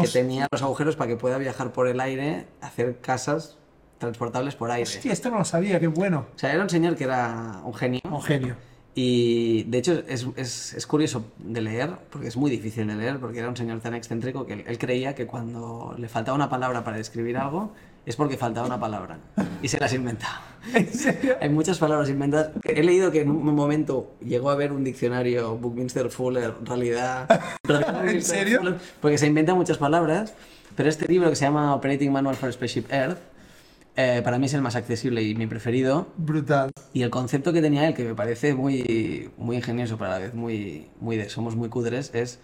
que tenía los agujeros para que pueda viajar por el aire, hacer casas transportables por aire. Hostia, esto no lo sabía, qué bueno. O sea, era un señor que era un genio. Un genio. Y de hecho es, es, es, curioso de leer, porque es muy difícil de leer, porque era un señor tan excéntrico que él, creía que cuando le faltaba una palabra para describir algo, es porque faltaba una palabra. Y se las inventaba. (laughs) ¿En serio? Hay muchas palabras inventadas. He leído que en un momento llegó a haber un diccionario Buckminster Fuller, realidad. (laughs) ¿En serio? porque se inventan muchas palabras. Pero este libro que se llama Operating Manual for Spaceship Earth eh, para mí es el más accesible y mi preferido. Brutal. Y el concepto que tenía él, que me parece muy, muy ingenioso, pero a la vez muy, muy de somos muy cudres, es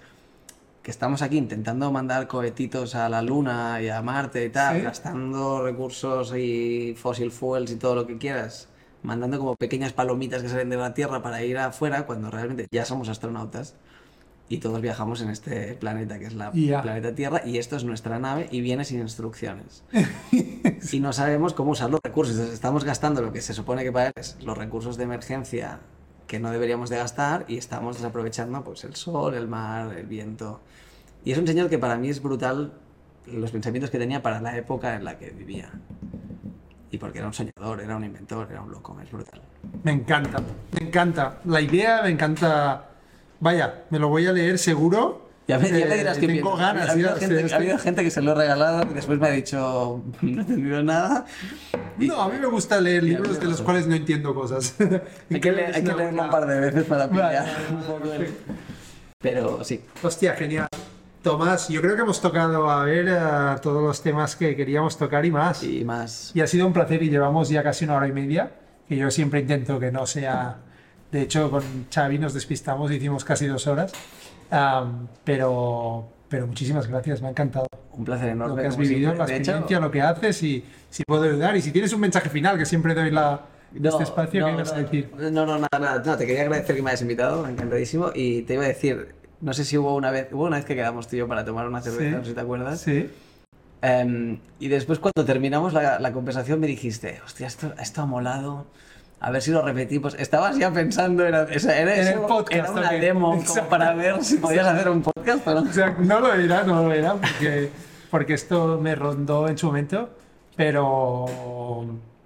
que estamos aquí intentando mandar cohetitos a la Luna y a Marte y tal, gastando recursos y fossil fuels y todo lo que quieras, mandando como pequeñas palomitas que salen de la Tierra para ir afuera, cuando realmente ya somos astronautas y todos viajamos en este planeta que es la planeta Tierra y esto es nuestra nave y viene sin instrucciones. (laughs) y no sabemos cómo usar los recursos. estamos gastando lo que se supone que para es los recursos de emergencia que no deberíamos de gastar y estamos desaprovechando pues el sol, el mar, el viento. Y es un señor que para mí es brutal los pensamientos que tenía para la época en la que vivía. Y porque era un soñador, era un inventor, era un loco, es brutal. Me encanta, me encanta. La idea me encanta Vaya, me lo voy a leer seguro. Ya, me, le dirás que tengo ganas. Ha habido, gente, ha habido, gente, que se lo ha regalado y después me ha dicho, no he entendido nada. No, a mí me gusta leer libros de los cuales no entiendo cosas. (laughs) hay que, leerlo un par de veces para pillar un poco Pero sí. Hostia, genial. Tomás, yo creo que hemos tocado a ver uh, todos los temas que queríamos tocar y más. Y más. Y ha sido un placer y llevamos ya casi una hora y media, que yo siempre intento que no sea de hecho, con Xavi nos despistamos y hicimos casi dos horas. Pero, pero muchísimas gracias, me ha encantado. Un placer enorme. Lo que has vivido, la experiencia, lo que haces y si puedo ayudar. Y si tienes un mensaje final, que siempre doy la, este espacio, no, ¿qué ibas a decir? No, no, nada, nada. No, te quería agradecer que me hayas invitado, encantadísimo. Y te iba a decir, no sé si hubo una vez, hubo una vez que quedamos tú y yo para tomar una cerveza, no sé si te acuerdas. Sí. Em, y después cuando terminamos la, la, conversación me dijiste, hostia, esto, esto ha molado a ver si lo repetimos. Estabas ya pensando, era, era, en el podcast, era una demo para ver si podías hacer un podcast. Pero... (laughs) O sea, no lo era, no lo era, porque, porque esto me rondó en su momento, pero,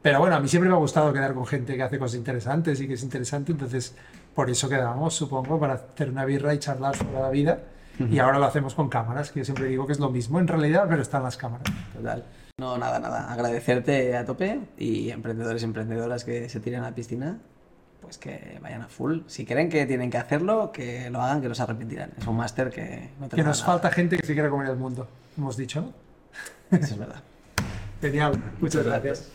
pero bueno, a mí siempre me ha gustado quedar con gente que hace cosas interesantes y que es interesante, entonces por eso quedamos, supongo, para hacer una birra y charlar sobre la vida. Y ahora lo hacemos con cámaras, que yo siempre digo que es lo mismo en realidad, pero están las cámaras. Total. No, nada, nada. Agradecerte a tope y emprendedores y emprendedoras que se tiren a la piscina, pues que vayan a full. Si creen que tienen que hacerlo, que lo hagan, que no se arrepentirán. Es un máster que no te Que nos falta gente que se quiera comer el mundo, hemos dicho. Eso es verdad. (laughs) Genial. Muchas gracias.